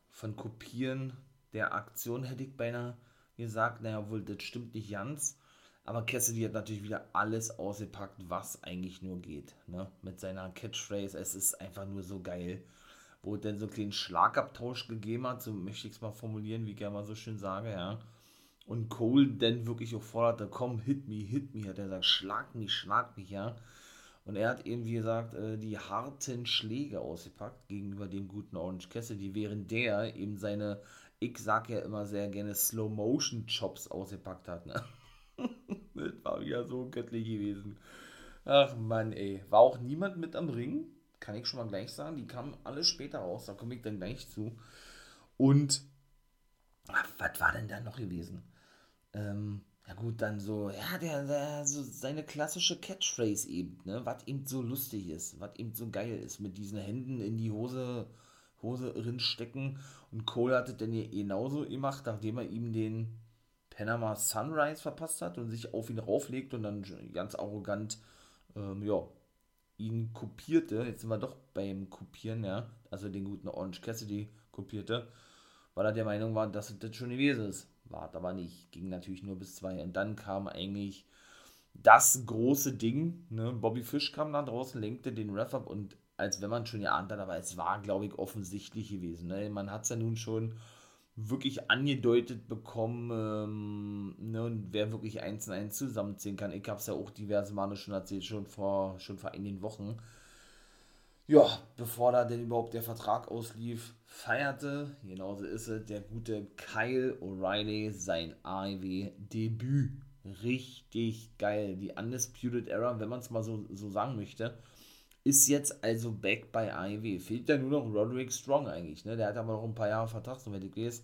von Kopieren der Aktion hätte ich beinahe gesagt, naja, wohl, das stimmt nicht ganz. Aber Cassidy hat natürlich wieder alles ausgepackt, was eigentlich nur geht. Ne? Mit seiner Catchphrase, es ist einfach nur so geil. Wo es dann so einen kleinen Schlagabtausch gegeben hat, so möchte ich es mal formulieren, wie ich gerne mal so schön sage, ja. Und Cole dann wirklich auch forderte, komm, hit me, hit me, hat er gesagt, schlag mich, schlag mich, ja. Und er hat eben, wie gesagt, äh, die harten Schläge ausgepackt gegenüber dem guten Orange Cassidy, während der eben seine, ich sag ja immer sehr gerne, Slow-Motion-Chops ausgepackt hat, ne? das war wieder so göttlich gewesen. Ach Mann, ey. War auch niemand mit am Ring, kann ich schon mal gleich sagen. Die kamen alle später raus, da komme ich dann gleich zu. Und, ach, was war denn da noch gewesen? Ähm, ja gut, dann so, ja, der, der, so seine klassische Catchphrase eben, ne, was eben so lustig ist, was eben so geil ist, mit diesen Händen in die Hose, Hose stecken. Und Cole hat es dann genauso gemacht, nachdem er ihm den Panama Sunrise verpasst hat und sich auf ihn rauflegt und dann ganz arrogant, ähm, ja, ihn kopierte. Jetzt sind wir doch beim Kopieren, ja, also den guten Orange Cassidy kopierte, weil er der Meinung war, dass das schon gewesen ist. War aber nicht. Ging natürlich nur bis zwei. Und dann kam eigentlich das große Ding. Ne? Bobby Fish kam da draußen, lenkte den Ref ab und als wenn man schon geahnt hat, aber es war, glaube ich, offensichtlich gewesen. Ne? Man hat es ja nun schon wirklich angedeutet bekommen, ähm, ne, wer wirklich eins und eins zusammenziehen kann. Ich habe es ja auch diverse Male schon erzählt, schon vor, schon vor einigen Wochen ja, bevor da denn überhaupt der Vertrag auslief, feierte, genauso ist es, der gute Kyle O'Reilly sein AEW-Debüt. Richtig geil. Die Undisputed Era, wenn man es mal so, so sagen möchte, ist jetzt also back bei AEW. Fehlt ja nur noch Roderick Strong eigentlich, ne? Der hat aber noch ein paar Jahre Vertrag, so wenn ich weiß.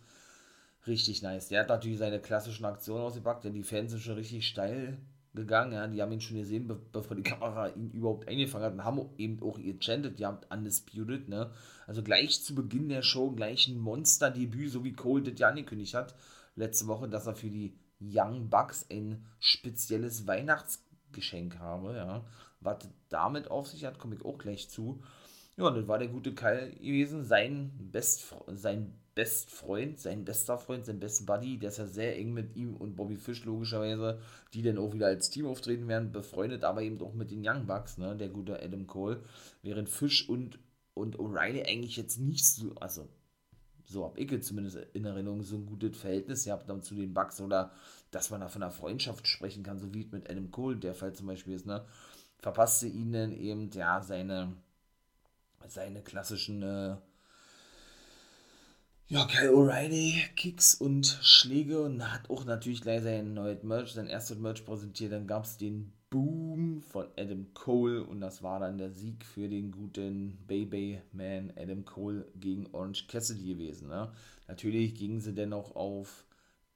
Richtig nice. Der hat natürlich seine klassischen Aktionen ausgepackt, denn die Fans sind schon richtig steil gegangen, ja, die haben ihn schon gesehen, be bevor die Kamera ihn überhaupt eingefangen hat und haben eben auch ihr chanted, die haben Undisputed, ne, also gleich zu Beginn der Show gleich ein Monster-Debüt, so wie Cole das ja angekündigt hat, letzte Woche, dass er für die Young Bucks ein spezielles Weihnachtsgeschenk habe, ja, was damit auf sich hat, komme ich auch gleich zu, ja, und das war der gute Kyle gewesen, sein Best, sein Bestfreund, sein bester Freund, sein besten Buddy, der ist ja sehr eng mit ihm und Bobby Fish logischerweise, die dann auch wieder als Team auftreten werden, befreundet, aber eben auch mit den Young Bucks, ne, der gute Adam Cole, während Fish und, und O'Reilly eigentlich jetzt nicht so, also so habe ich zumindest in Erinnerung, so ein gutes Verhältnis gehabt dann zu den Bucks oder dass man da von einer Freundschaft sprechen kann, so wie mit Adam Cole, der Fall zum Beispiel ist, ne, verpasste ihnen eben, ja, seine, seine klassischen, äh, ja, Kyle O'Reilly, Kicks und Schläge und hat auch natürlich gleich sein neues Merch, sein erstes Merch präsentiert. Dann gab es den Boom von Adam Cole und das war dann der Sieg für den guten Baby Man Adam Cole gegen Orange Cassidy gewesen. Ne? Natürlich gingen sie dennoch auf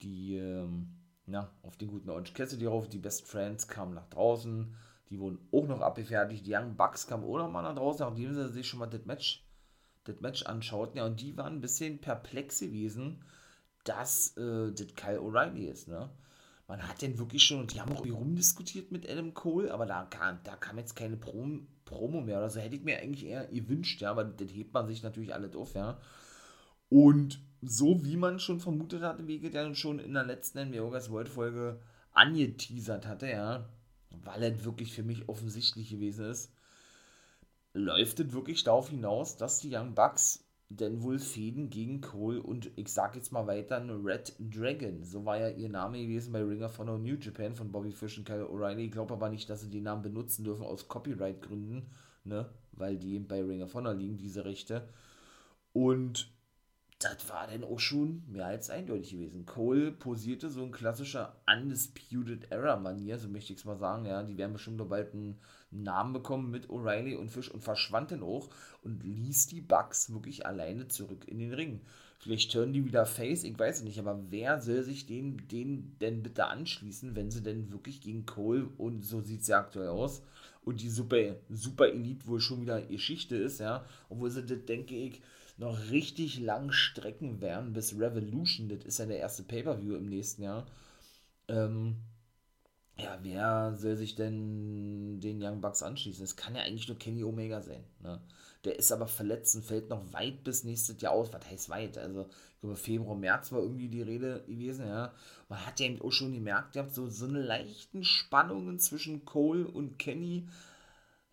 die, ähm, na, auf den guten Orange Cassidy rauf. Die Best Friends kamen nach draußen. Die wurden auch noch abgefertigt. Die Young Bucks kamen auch noch mal nach draußen, nachdem sie sich schon mal das Match Match anschauten, ja, und die waren ein bisschen perplex gewesen, dass äh, das Kyle O'Reilly ist, ne? Man hat den wirklich schon, und die haben auch irgendwie rumdiskutiert mit Adam Cole, aber da kam, da kam jetzt keine Prom Promo mehr oder so, hätte ich mir eigentlich eher gewünscht, ja, aber das hebt man sich natürlich alles auf, ja. Und so wie man schon vermutet hatte, wie der schon in der letzten NWOGAS World Folge angeteasert hatte, ja, weil es wirklich für mich offensichtlich gewesen ist, läuft es wirklich darauf hinaus, dass die Young Bucks denn wohl Fäden gegen Cole und ich sag jetzt mal weiter Red Dragon. So war ja ihr Name gewesen bei Ring of Honor New Japan von Bobby Fish und Kyle O'Reilly. Ich glaube aber nicht, dass sie den Namen benutzen dürfen aus Copyright-Gründen, ne? Weil die bei Ring of Honor liegen, diese Rechte. Und das war dann auch schon mehr als eindeutig gewesen. Cole posierte so ein klassischer Undisputed Era-Manier, so möchte ich es mal sagen. Ja, die werden bestimmt noch bald einen Namen bekommen mit O'Reilly und Fish und verschwand dann auch und ließ die Bugs wirklich alleine zurück in den Ring. Vielleicht hören die wieder Face, ich weiß es nicht, aber wer soll sich den, den denn bitte anschließen, wenn sie denn wirklich gegen Cole und so sieht es ja aktuell aus und die Super, Super Elite wohl schon wieder Geschichte ist, ja, obwohl sie das, denke ich, noch richtig lang strecken werden bis Revolution, das ist ja der erste Pay-Per-View im nächsten Jahr. Ähm, ja, wer soll sich denn den Young Bucks anschließen? Es kann ja eigentlich nur Kenny Omega sein. Ne? Der ist aber verletzt und fällt noch weit bis nächstes Jahr aus. Was heißt weit? Also, ich glaube, Februar, März war irgendwie die Rede gewesen. Ja. Man hat ja eben auch schon gemerkt, ihr habt so, so eine leichten Spannungen zwischen Cole und Kenny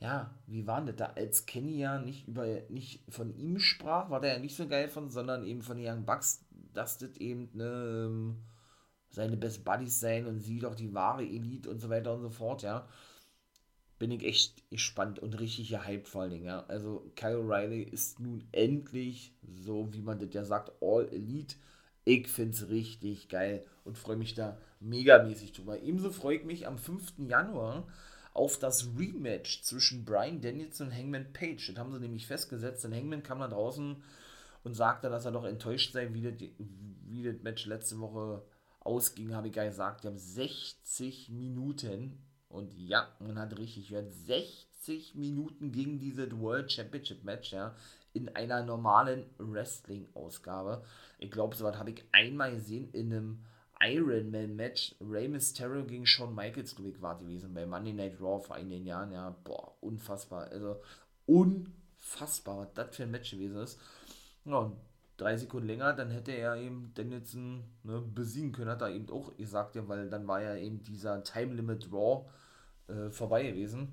ja, wie war denn das da, als Kenny ja nicht über nicht von ihm sprach, war der ja nicht so geil von, sondern eben von Young Bucks, dass das eben ne, ähm, seine Best Buddies sein und sie doch die wahre Elite und so weiter und so fort, ja. Bin ich echt gespannt und richtig gehypt vor allen Dingen, ja. Also Kyle O'Reilly ist nun endlich, so wie man das ja sagt, All Elite. Ich finde es richtig geil und freue mich da megamäßig drüber. Ebenso freue ich mich am 5. Januar auf das Rematch zwischen Brian Danielson und Hangman Page. Das haben sie nämlich festgesetzt, denn Hangman kam da draußen und sagte, dass er doch enttäuscht sei, wie das, wie das Match letzte Woche ausging, habe ich ja gesagt. Die haben 60 Minuten und ja, man hat richtig gehört, 60 Minuten gegen dieses World Championship Match, ja, in einer normalen Wrestling-Ausgabe. Ich glaube, so was habe ich einmal gesehen in einem Ironman-Match. Rey Mysterio gegen Shawn Michaels, glaube ich, war gewesen bei Monday Night Raw vor einigen Jahren. Ja, boah, unfassbar. Also, unfassbar, was das für ein Match gewesen ist. Ja, und drei Sekunden länger, dann hätte er eben Danielson ne, besiegen können, hat er eben auch gesagt, ja, weil dann war ja eben dieser Time Limit Raw äh, vorbei gewesen.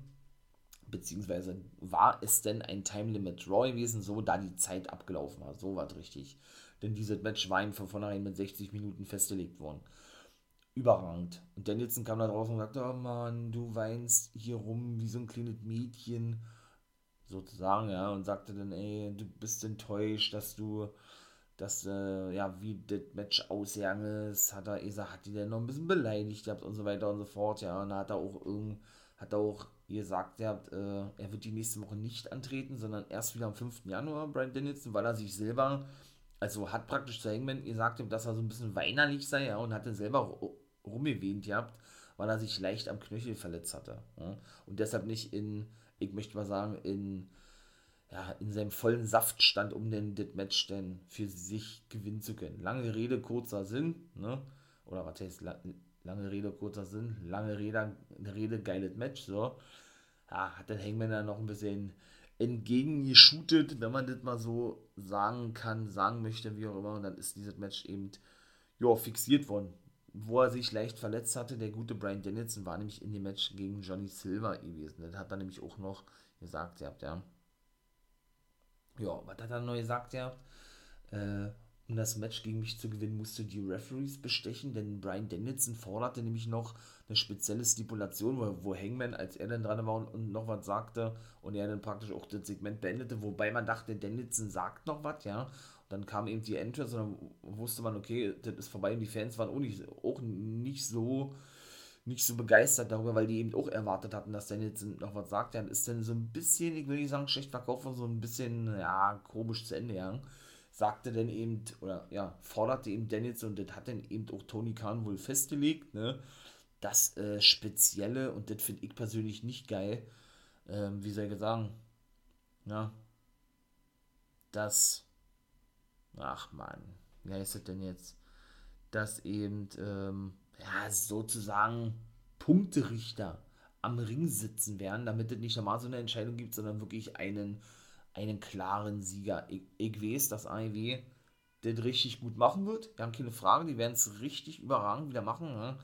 Beziehungsweise war es denn ein Time Limit Raw gewesen, so da die Zeit abgelaufen war. So war richtig denn dieses Match war von vornherein mit 60 Minuten festgelegt worden. Überragend. Und Danielson kam da draußen und sagte, oh Mann, du weinst hier rum wie so ein kleines Mädchen, sozusagen, ja, und sagte dann, ey, du bist enttäuscht, dass du, dass, äh, ja, wie das Match ausgegangen ist, hat er gesagt, hat die dann noch ein bisschen beleidigt gehabt und so weiter und so fort, ja, und hat er auch irgend, hat er auch gesagt, er, hat, äh, er wird die nächste Woche nicht antreten, sondern erst wieder am 5. Januar, Brian Danielson, weil er sich selber also hat praktisch zu Hangman gesagt, dass er so ein bisschen weinerlich sei, ja, und hat dann selber rumgewehnt gehabt, weil er sich leicht am Knöchel verletzt hatte. Ja, und deshalb nicht in, ich möchte mal sagen, in, ja, in seinem vollen Saft stand, um den das Match dann für sich gewinnen zu können. Lange Rede, kurzer Sinn, ne? Oder was heißt lange Rede, kurzer Sinn? Lange Rede, Rede geiles Match, so. Ja, hat dann Hangman dann noch ein bisschen entgegengeshootet, wenn man das mal so sagen kann, sagen möchte, wie auch immer. Und dann ist dieses Match eben ja, fixiert worden. Wo er sich leicht verletzt hatte, der gute Brian Dennison war nämlich in dem Match gegen Johnny Silver gewesen. Das hat er nämlich auch noch gesagt, ihr habt ja. Ja, was hat er neu gesagt, ihr habt? Äh, um das Match gegen mich zu gewinnen, musste die Referees bestechen, denn Brian Dennison forderte nämlich noch eine spezielle Stipulation, wo, wo Hangman, als er dann dran war und, und, noch was sagte und er dann praktisch auch das Segment beendete, wobei man dachte, Dennison sagt noch was, ja. Und dann kam eben die Entrance und dann wusste man, okay, das ist vorbei und die Fans waren auch nicht, auch nicht so nicht so begeistert darüber, weil die eben auch erwartet hatten, dass Dennison noch was sagt. Dann ist dann so ein bisschen, ich will nicht sagen schlecht verkauft, so ein bisschen, ja, komisch zu Ende gegangen sagte dann eben, oder ja, forderte eben Danielson, und das hat dann eben auch Tony Khan wohl festgelegt, ne, das äh, Spezielle, und das finde ich persönlich nicht geil, ähm, wie soll ich sagen, ja, das, ach man, wie heißt das denn jetzt, dass eben, ähm, ja, sozusagen Punkterichter am Ring sitzen werden, damit es nicht normal so eine Entscheidung gibt, sondern wirklich einen einen klaren Sieger. Ich, ich weiß, dass AEW das richtig gut machen wird. Wir haben keine Frage, die werden es richtig überragend wieder machen. Ne?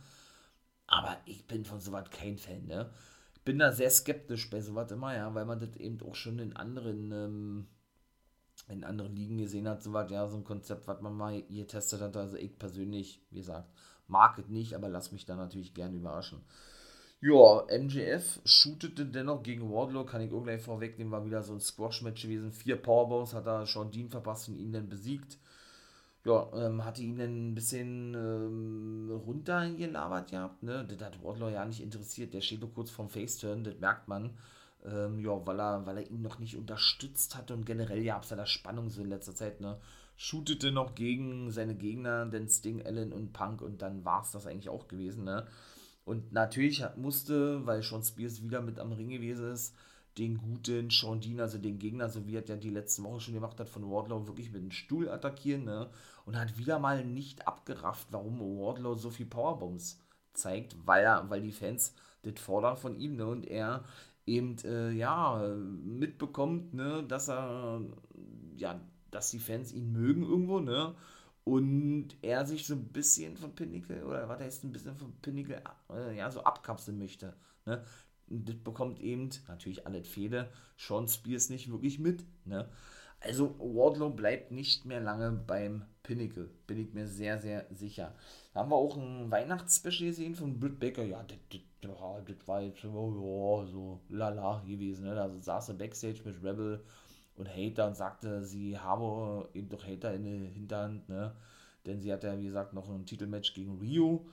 Aber ich bin von sowas kein Fan, ne? Ich bin da sehr skeptisch bei sowas immer, ja, weil man das eben auch schon in anderen, ähm, in anderen Ligen gesehen hat, sowas, ja, so ein Konzept, was man mal getestet hat. Also ich persönlich, wie gesagt, mag es nicht, aber lass mich da natürlich gerne überraschen. Ja, MJF shootete dennoch gegen Wardlow, kann ich auch gleich vorwegnehmen, war wieder so ein Squash-Match gewesen. Vier Powerbows hat er Sean Dean verpasst und ihn dann besiegt. Ja, ähm, hatte ihn dann ein bisschen ähm, runtergelabert gehabt, ne? Das hat Wardlow ja nicht interessiert. Der steht nur kurz vorm Faceturn, das merkt man. Ähm, ja, weil er, weil er ihn noch nicht unterstützt hat und generell ja, ja da Spannung so in letzter Zeit, ne? Shootete noch gegen seine Gegner, den Sting, Allen und Punk und dann war es das eigentlich auch gewesen, ne? Und natürlich musste, weil Sean Spears wieder mit am Ring gewesen ist, den guten Sean Dean, also den Gegner, so wie er ja die letzten Wochen schon gemacht hat, von Wardlow wirklich mit dem Stuhl attackieren, ne? Und hat wieder mal nicht abgerafft, warum Wardlow so viel Powerbombs zeigt, weil er, weil die Fans das fordern von ihm, ne? Und er eben, äh, ja, mitbekommt, ne, dass er, ja, dass die Fans ihn mögen irgendwo, ne? Und er sich so ein bisschen von Pinnacle oder was heißt ein bisschen von Pinnacle äh, ja so abkapseln möchte. Ne? Und das bekommt eben natürlich alle Fehde Sean Spears nicht wirklich mit. Ne? Also Wardlow bleibt nicht mehr lange beim Pinnacle, bin ich mir sehr, sehr sicher. Da haben wir auch ein Weihnachtsspecial gesehen von Britt Baker. Ja, das, war jetzt oh, so lala gewesen. Ne? Da saß er Backstage mit Rebel und Hater und sagte, sie habe eben doch Hater in der Hinterhand, ne? Denn sie hat ja, wie gesagt, noch ein Titelmatch gegen Rio.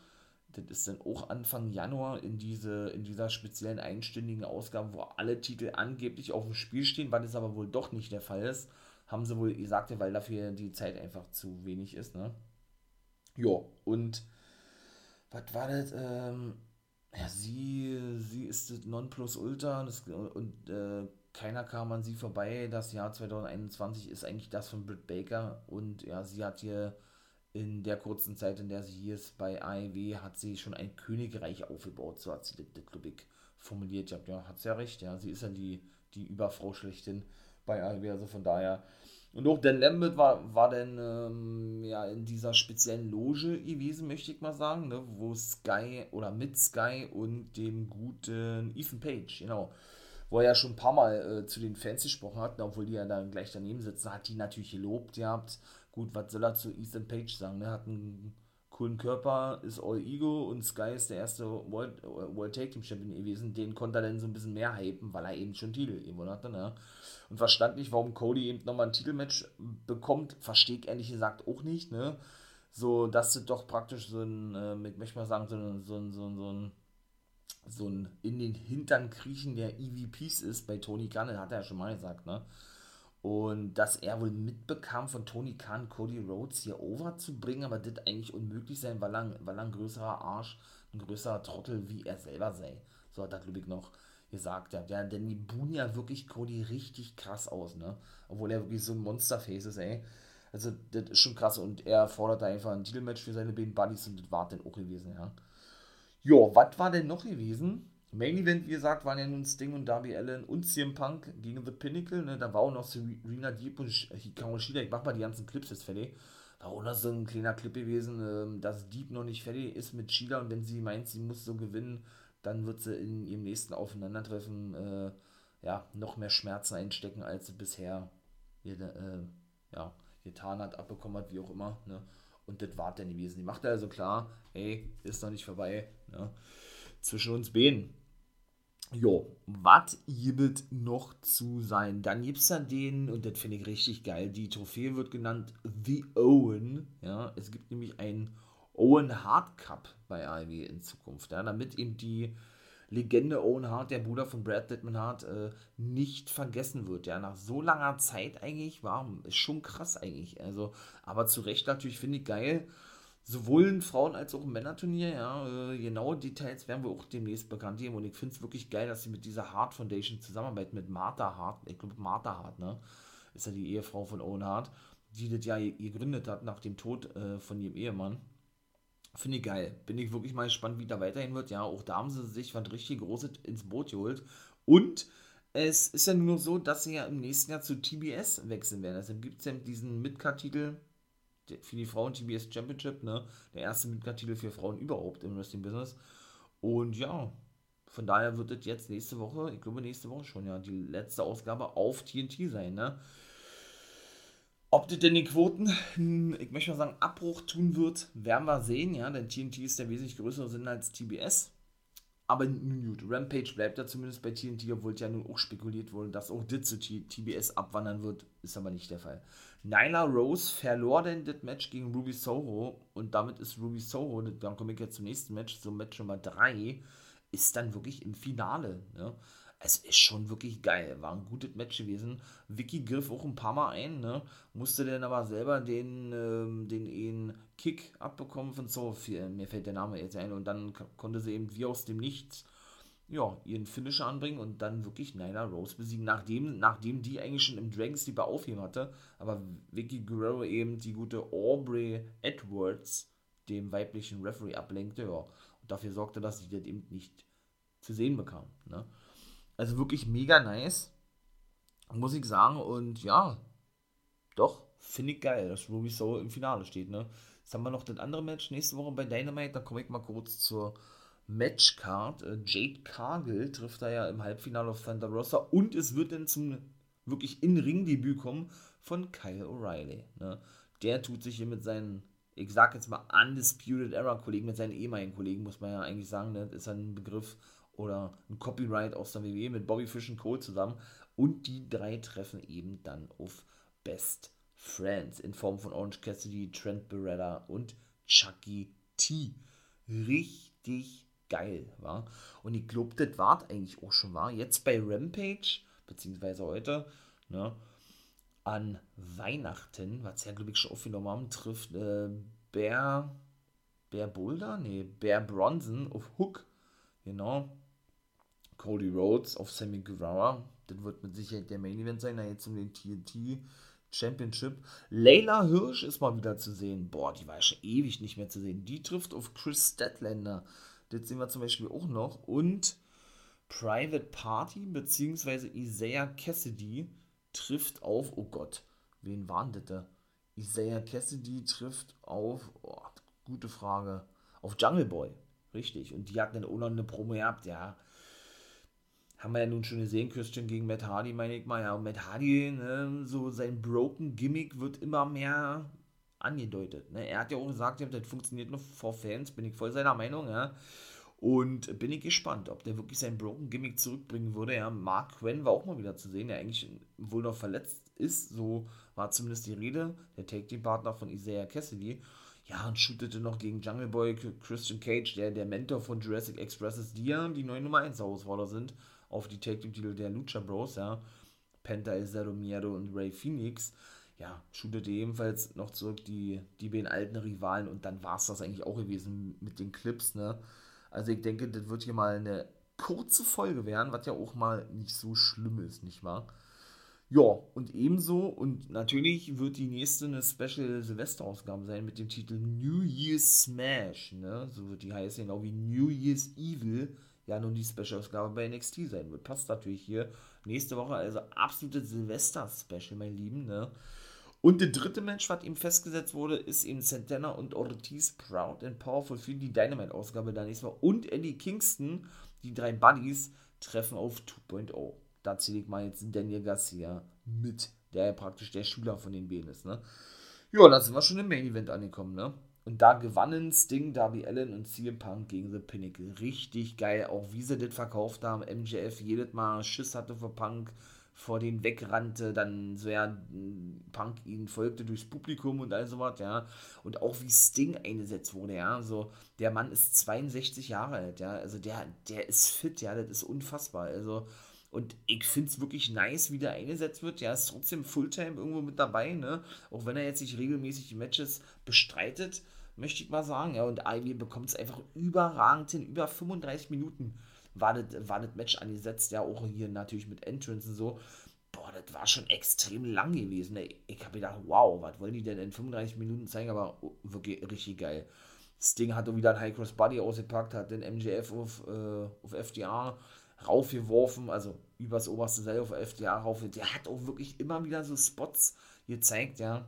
Das ist dann auch Anfang Januar in, diese, in dieser speziellen einstündigen Ausgabe, wo alle Titel angeblich auf dem Spiel stehen, was es aber wohl doch nicht der Fall ist. Haben sie wohl gesagt, weil dafür die Zeit einfach zu wenig ist, ne? Ja, und was war das? Ähm, ja, sie, sie ist das Nonplusultra und, und äh, keiner kam an sie vorbei. Das Jahr 2021 ist eigentlich das von Britt Baker und ja, sie hat hier in der kurzen Zeit, in der sie hier ist bei AEW, hat sie schon ein Königreich aufgebaut, so hat sie das, glaube ich, formuliert. Ja, hat sie ja recht, ja, sie ist ja die, die Überfrau schlechthin bei AEW, also von daher. Und auch Dan Lambert war, war dann ähm, ja, in dieser speziellen Loge gewesen, möchte ich mal sagen, ne, wo Sky oder mit Sky und dem guten Ethan Page, genau, wo er ja schon ein paar Mal äh, zu den Fans gesprochen hat, obwohl die ja dann gleich daneben sitzen, hat die natürlich gelobt gehabt. Gut, was soll er zu Ethan Page sagen? Ne? Hat einen coolen Körper, ist All Ego und Sky ist der erste World, World Tag Team Champion gewesen. Den konnte er dann so ein bisschen mehr hypen, weil er eben schon Titel gewonnen hatte. Ne? Und verstand nicht, warum Cody eben nochmal ein Titelmatch bekommt. Verstehe ich ehrlich gesagt auch nicht. Ne? So, dass du doch praktisch so ein, äh, ich möchte mal sagen, so ein, so ein, so ein, so ein so ein in den Hintern kriechen der EVPs ist bei Tony Khan, das hat er ja schon mal gesagt, ne? Und dass er wohl mitbekam von Tony Khan, Cody Rhodes hier over zu bringen, aber das eigentlich unmöglich sein, weil er, weil er ein größerer Arsch, ein größerer Trottel wie er selber sei. So hat er, glaube ich, noch gesagt. Ja, der, denn die buhen ja wirklich Cody richtig krass aus, ne? Obwohl er wirklich so ein Monsterface ist, ey. Also, das ist schon krass. Und er forderte einfach ein Titelmatch für seine beiden Buddies und das war dann auch gewesen, ja. Jo, was war denn noch gewesen? Main Event, wie gesagt, waren ja nun Sting und Darby Allen und CM Punk gegen The Pinnacle. Ne? Da war auch noch Serena Deep und Hikaru Shida. Ich mach mal die ganzen Clips jetzt fertig. Da war auch noch so ein kleiner Clip gewesen, ähm, dass Deep noch nicht fertig ist mit Shida und wenn sie meint, sie muss so gewinnen, dann wird sie in ihrem nächsten Aufeinandertreffen äh, ja, noch mehr Schmerzen einstecken, als sie bisher äh, ja, getan hat, abbekommen hat, wie auch immer. Ne? Und das war dann gewesen. Die macht also klar, ey, ist noch nicht vorbei. Ne? Zwischen uns Behen. Jo, was gibt noch zu sein? Dann gibt es da den, und das finde ich richtig geil, die Trophäe wird genannt The Owen. Ja, es gibt nämlich einen Owen Hart Cup bei AEW in Zukunft, ja, damit eben die Legende Owen Hart, der Bruder von Brad Littman Hart, äh, nicht vergessen wird. Ja, nach so langer Zeit eigentlich war, ist schon krass eigentlich. Also, aber zu Recht natürlich finde ich geil. Sowohl ein Frauen- als auch ein Männerturnier, ja. Äh, genaue Details werden wir auch demnächst bekannt geben. Und ich finde es wirklich geil, dass sie mit dieser Hart Foundation zusammenarbeiten, mit Martha Hart. Ich glaube, Martha Hart, ne? Ist ja die Ehefrau von Owen Hart, die das ja gegründet hat nach dem Tod äh, von ihrem Ehemann. Finde ich geil. Bin ich wirklich mal gespannt, wie da weiterhin wird. Ja, auch da haben sie sich was richtig Großes ins Boot geholt. Und es ist ja nur so, dass sie ja im nächsten Jahr zu TBS wechseln werden. Deshalb gibt es ja diesen Midcard-Titel für die Frauen TBS Championship, ne? Der erste Midcard-Titel für Frauen überhaupt im Wrestling-Business. Und ja, von daher wird es jetzt nächste Woche, ich glaube nächste Woche schon, ja, die letzte Ausgabe auf TNT sein, ne? Ob das denn die Quoten, hm, ich möchte mal sagen, Abbruch tun wird, werden wir sehen, ja, denn TNT ist der wesentlich größere Sinn als TBS. Aber gut, Rampage bleibt ja zumindest bei TNT, obwohl ja nun auch spekuliert wurde, dass auch das zu TBS abwandern wird, ist aber nicht der Fall. Nyla Rose verlor denn das Match gegen Ruby Soho und damit ist Ruby Soho, dann komme ich jetzt zum nächsten Match, zum Match Nummer 3, ist dann wirklich im Finale. Ne? Es ist schon wirklich geil. War ein gutes Match gewesen. Vicky griff auch ein paar Mal ein, ne? Musste dann aber selber den, ähm, den einen Kick abbekommen von so Mir fällt der Name jetzt ein. Und dann konnte sie eben wie aus dem Nichts ja, ihren Finisher anbringen und dann wirklich Nyla Rose besiegen, nachdem, nachdem die eigentlich schon im Dragon Sleeper aufheben hatte, aber Vicky Guerrero eben die gute Aubrey Edwards, dem weiblichen Referee, ablenkte, ja, und dafür sorgte, dass sie das eben nicht zu sehen bekam, ne. Also wirklich mega nice. Muss ich sagen. Und ja, doch, finde ich geil, dass Ruby Soul im Finale steht. Ne? Jetzt haben wir noch das andere Match nächste Woche bei Dynamite. Da komme ich mal kurz zur Matchcard. Äh, Jade Cargill trifft da ja im Halbfinale auf Thunder Rosa. Und es wird dann zum wirklich In-Ring-Debüt kommen von Kyle O'Reilly. Ne? Der tut sich hier mit seinen, ich sag jetzt mal, Undisputed Era-Kollegen, mit seinen ehemaligen Kollegen, muss man ja eigentlich sagen, ne? das ist ein Begriff, oder ein Copyright aus der WWE mit Bobby Fish und Cole zusammen. Und die drei treffen eben dann auf Best Friends in Form von Orange Cassidy, Trent Beretta und Chucky T. Richtig geil, war. Und ich glaube, das war eigentlich auch schon war. Jetzt bei Rampage, beziehungsweise heute, ne, an Weihnachten, was ja, glaube ich, schon aufgenommen haben, trifft äh, Bear, Bear Boulder? Nee, Bear Bronson auf Hook, genau, Cody Rhodes auf Sammy Guevara. Das wird mit Sicherheit der Main Event sein. Da jetzt um den TNT Championship. Layla Hirsch ist mal wieder zu sehen. Boah, die war ja schon ewig nicht mehr zu sehen. Die trifft auf Chris Statlander. Das sehen wir zum Beispiel auch noch. Und Private Party bzw. Isaiah Cassidy trifft auf, oh Gott, wen waren das da? Isaiah Cassidy trifft auf, oh, gute Frage, auf Jungle Boy. Richtig. Und die hatten dann auch noch eine Promo gehabt, ja haben wir ja nun schon gesehen, Christian gegen Matt Hardy, meine ich mal, ja, und Matt Hardy, ne, so sein Broken Gimmick wird immer mehr angedeutet, ne, er hat ja auch gesagt, das funktioniert nur vor Fans, bin ich voll seiner Meinung, ja, und bin ich gespannt, ob der wirklich sein Broken Gimmick zurückbringen würde, ja, Mark Quinn war auch mal wieder zu sehen, der eigentlich wohl noch verletzt ist, so war zumindest die Rede, der Take-Team-Partner von Isaiah Cassidy, ja, und shootete noch gegen Jungle Boy Christian Cage, der der Mentor von Jurassic Express ist, die ja die neue Nummer 1 Herausforderer sind auf die Take-Titel der Lucha Bros, ja. Penta, El Miedo und Ray Phoenix, ja, shootete ebenfalls noch zurück die, die beiden alten Rivalen und dann war es das eigentlich auch gewesen mit den Clips, ne. Also ich denke, das wird hier mal eine kurze Folge werden, was ja auch mal nicht so schlimm ist, nicht wahr? Ja, und ebenso, und natürlich wird die nächste eine Special Silvester-Ausgabe sein mit dem Titel New Year's Smash, ne? So wird die heißen, genau wie New Year's Evil ja nun die Special-Ausgabe bei NXT sein wird. Passt natürlich hier. Nächste Woche also absolutes Silvester-Special, mein Lieben. Ne? Und der dritte Match, was ihm festgesetzt wurde, ist eben Santana und Ortiz Proud and Powerful für die Dynamite-Ausgabe da nächstes Mal. Und Eddie Kingston, die drei Buddies, treffen auf 2.0. Da zähle ich mal jetzt Daniel Garcia mit, der ja praktisch der Schüler von den beiden ist. Ne? Ja, da sind wir schon im Main-Event angekommen. Ne? Und da gewannen Sting, Darby Allen und CM Punk gegen The Pinnacle. Richtig geil, auch wie sie das verkauft haben. MJF jedes Mal Schiss hatte vor Punk, vor den wegrannte, dann so ja, Punk ihnen folgte durchs Publikum und all sowas, ja. Und auch wie Sting eingesetzt wurde, ja. So, der Mann ist 62 Jahre alt, ja. Also der, der ist fit, ja, das ist unfassbar. Also, und ich finde es wirklich nice, wie der eingesetzt wird. Ja, ist trotzdem Fulltime irgendwo mit dabei, ne? Auch wenn er jetzt nicht regelmäßig die Matches bestreitet möchte ich mal sagen. Ja, und Ivy bekommt es einfach überragend hin. Über 35 Minuten war das, war das Match angesetzt. Ja, auch hier natürlich mit Entrance und so. Boah, das war schon extrem lang gewesen. Ey. Ich habe gedacht, wow, was wollen die denn in 35 Minuten zeigen? Aber wirklich richtig geil. Sting hat wieder ein High Cross Body ausgepackt, hat den MJF auf, äh, auf FDR raufgeworfen, also übers oberste Seil auf FDR rauf. Der hat auch wirklich immer wieder so Spots gezeigt, ja.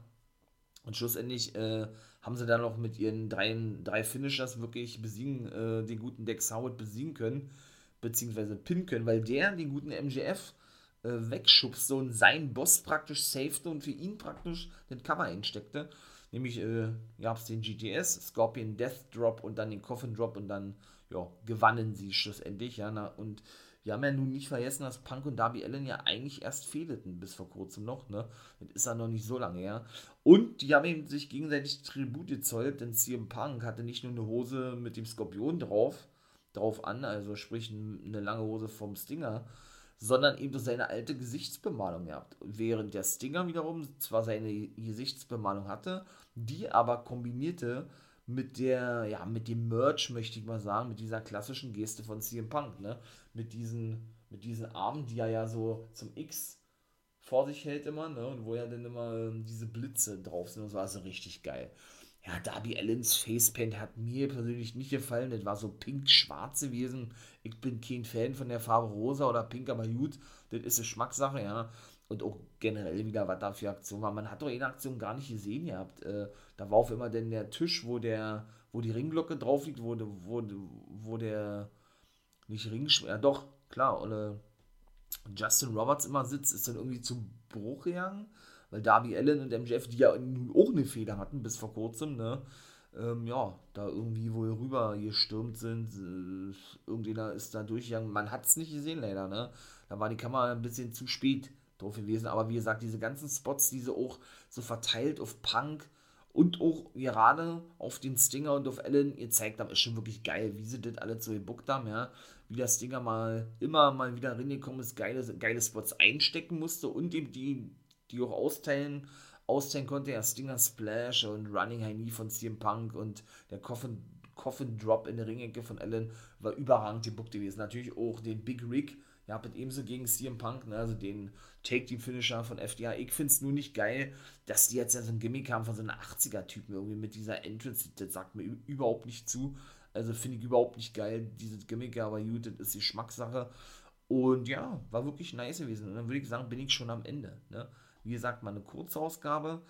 Und schlussendlich äh, haben sie dann noch mit ihren drei, drei Finishers wirklich besiegen, äh, den guten Dex Howard besiegen können, beziehungsweise pinnen können, weil der den guten MGF äh, wegschubste und sein Boss praktisch safete und für ihn praktisch den Cover einsteckte. Nämlich äh, gab es den GTS, Scorpion Death Drop und dann den Coffin Drop und dann ja, gewannen sie schlussendlich. Ja, na, und wir haben ja nun nicht vergessen, dass Punk und Darby Allen ja eigentlich erst fehlten, bis vor kurzem noch, ne? Das ist ja noch nicht so lange her. Und die haben eben sich gegenseitig Tribut gezollt, denn CM Punk hatte nicht nur eine Hose mit dem Skorpion drauf, drauf an, also sprich eine lange Hose vom Stinger, sondern eben seine alte Gesichtsbemalung gehabt. Während der Stinger wiederum zwar seine Gesichtsbemalung hatte, die aber kombinierte mit der, ja, mit dem Merch, möchte ich mal sagen, mit dieser klassischen Geste von CM Punk, ne? Mit diesen, mit diesen Armen, die er ja so zum X vor sich hält immer, ne? Und wo ja dann immer ähm, diese Blitze drauf sind. Das war so richtig geil. Ja, Darby Allens Facepaint hat mir persönlich nicht gefallen. Das war so pink-schwarz gewesen. Ich bin kein Fan von der Farbe rosa oder pink, aber gut, das ist eine Schmackssache, ja. Und auch generell wieder, was da für Aktionen war. Man hat doch eine Aktion gar nicht gesehen gehabt. Äh, da war auf immer denn der Tisch, wo der, wo die Ringglocke drauf liegt, wo, wo, wo der, nicht Ring, ja doch, klar, oder Justin Roberts immer sitzt, ist dann irgendwie zum Bruch gegangen weil Darby Allen und MJF, die ja nun auch eine Fehler hatten bis vor kurzem, ne, ähm, ja, da irgendwie wohl rüber gestürmt sind. Äh, irgendjemand ist da durchgegangen. Man hat es nicht gesehen, leider, ne? Da war die Kamera ein bisschen zu spät drauf gewesen. Aber wie gesagt, diese ganzen Spots, diese auch so verteilt auf Punk und auch gerade auf den Stinger und auf Allen gezeigt haben, ist schon wirklich geil, wie sie das alle so gebuckt haben, ja. Wie der Stinger mal immer mal wieder reingekommen ist, geile, geile Spots einstecken musste und eben die die auch austeilen, austeilen konnte. Ja, Stinger Splash und Running High Knee von CM Punk und der Coffin, Coffin Drop in der Ringecke von Allen war überragend Book gewesen. Natürlich auch den Big Rig, ja, mit ebenso gegen CM Punk, ne, also den Take-Team-Finisher von FDA. Ich finde es nur nicht geil, dass die jetzt so ein Gimmick haben von so einem 80er-Typen irgendwie mit dieser Entrance. Das sagt mir überhaupt nicht zu. Also finde ich überhaupt nicht geil, dieses Gimmick, aber gut, das ist die Schmackssache. Und ja, war wirklich nice gewesen. Und dann würde ich sagen, bin ich schon am Ende. Ne? Wie gesagt, mal eine Kurzausgabe.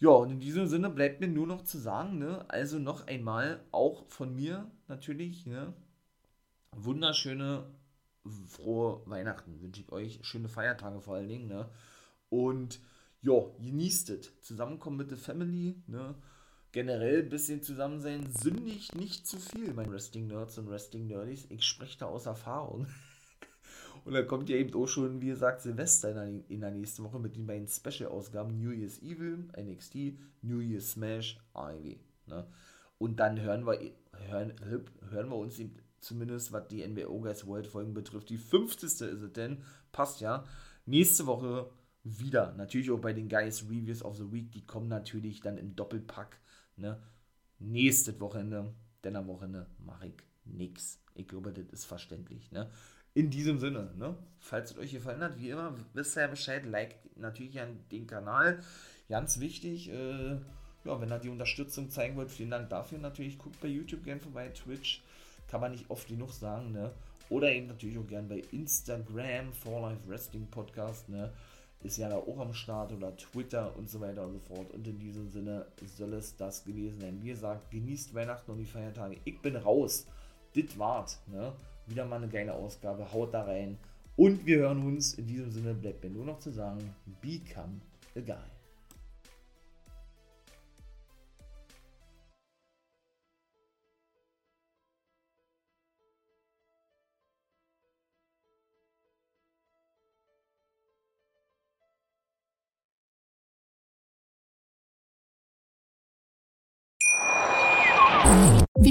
Ja, und in diesem Sinne bleibt mir nur noch zu sagen, ne, also noch einmal, auch von mir natürlich, ne, wunderschöne, frohe Weihnachten wünsche ich euch, schöne Feiertage vor allen Dingen, ne, und ja, genießt es, zusammenkommen mit der Family, ne, generell ein bisschen zusammen sein, sündigt nicht zu viel, mein Wrestling-Nerds und Wrestling-Nerdies, ich spreche da aus Erfahrung. Und dann kommt ja eben auch schon, wie gesagt, Silvester in der, in der nächsten Woche mit den beiden Special-Ausgaben New Year's Evil, NXT, New Year's Smash, AEW. Ne? Und dann hören wir, hören, hören wir uns eben zumindest, was die NWO Guys World Folgen betrifft. Die 50. ist es denn, passt ja. Nächste Woche wieder. Natürlich auch bei den Guys Reviews of the Week, die kommen natürlich dann im Doppelpack. Ne? Nächstes Wochenende, denn am Wochenende mache ich nichts. Ich glaube, das ist verständlich. Ne? In diesem Sinne, ne? falls es euch gefallen hat, wie immer, wisst ihr ja Bescheid, liked natürlich an den Kanal. Ganz wichtig, äh, ja, wenn ihr die Unterstützung zeigen wollt, vielen Dank dafür natürlich. Guckt bei YouTube gerne vorbei, Twitch, kann man nicht oft genug sagen, ne? Oder eben natürlich auch gerne bei Instagram, For Life Wrestling Podcast, ne? Ist ja da auch am Start oder Twitter und so weiter und so fort. Und in diesem Sinne soll es das gewesen sein. Wie gesagt, genießt Weihnachten und die Feiertage. Ich bin raus. Dit wart, ne? Wieder mal eine geile Ausgabe. Haut da rein. Und wir hören uns. In diesem Sinne bleibt mir nur noch zu sagen: Become a Guy.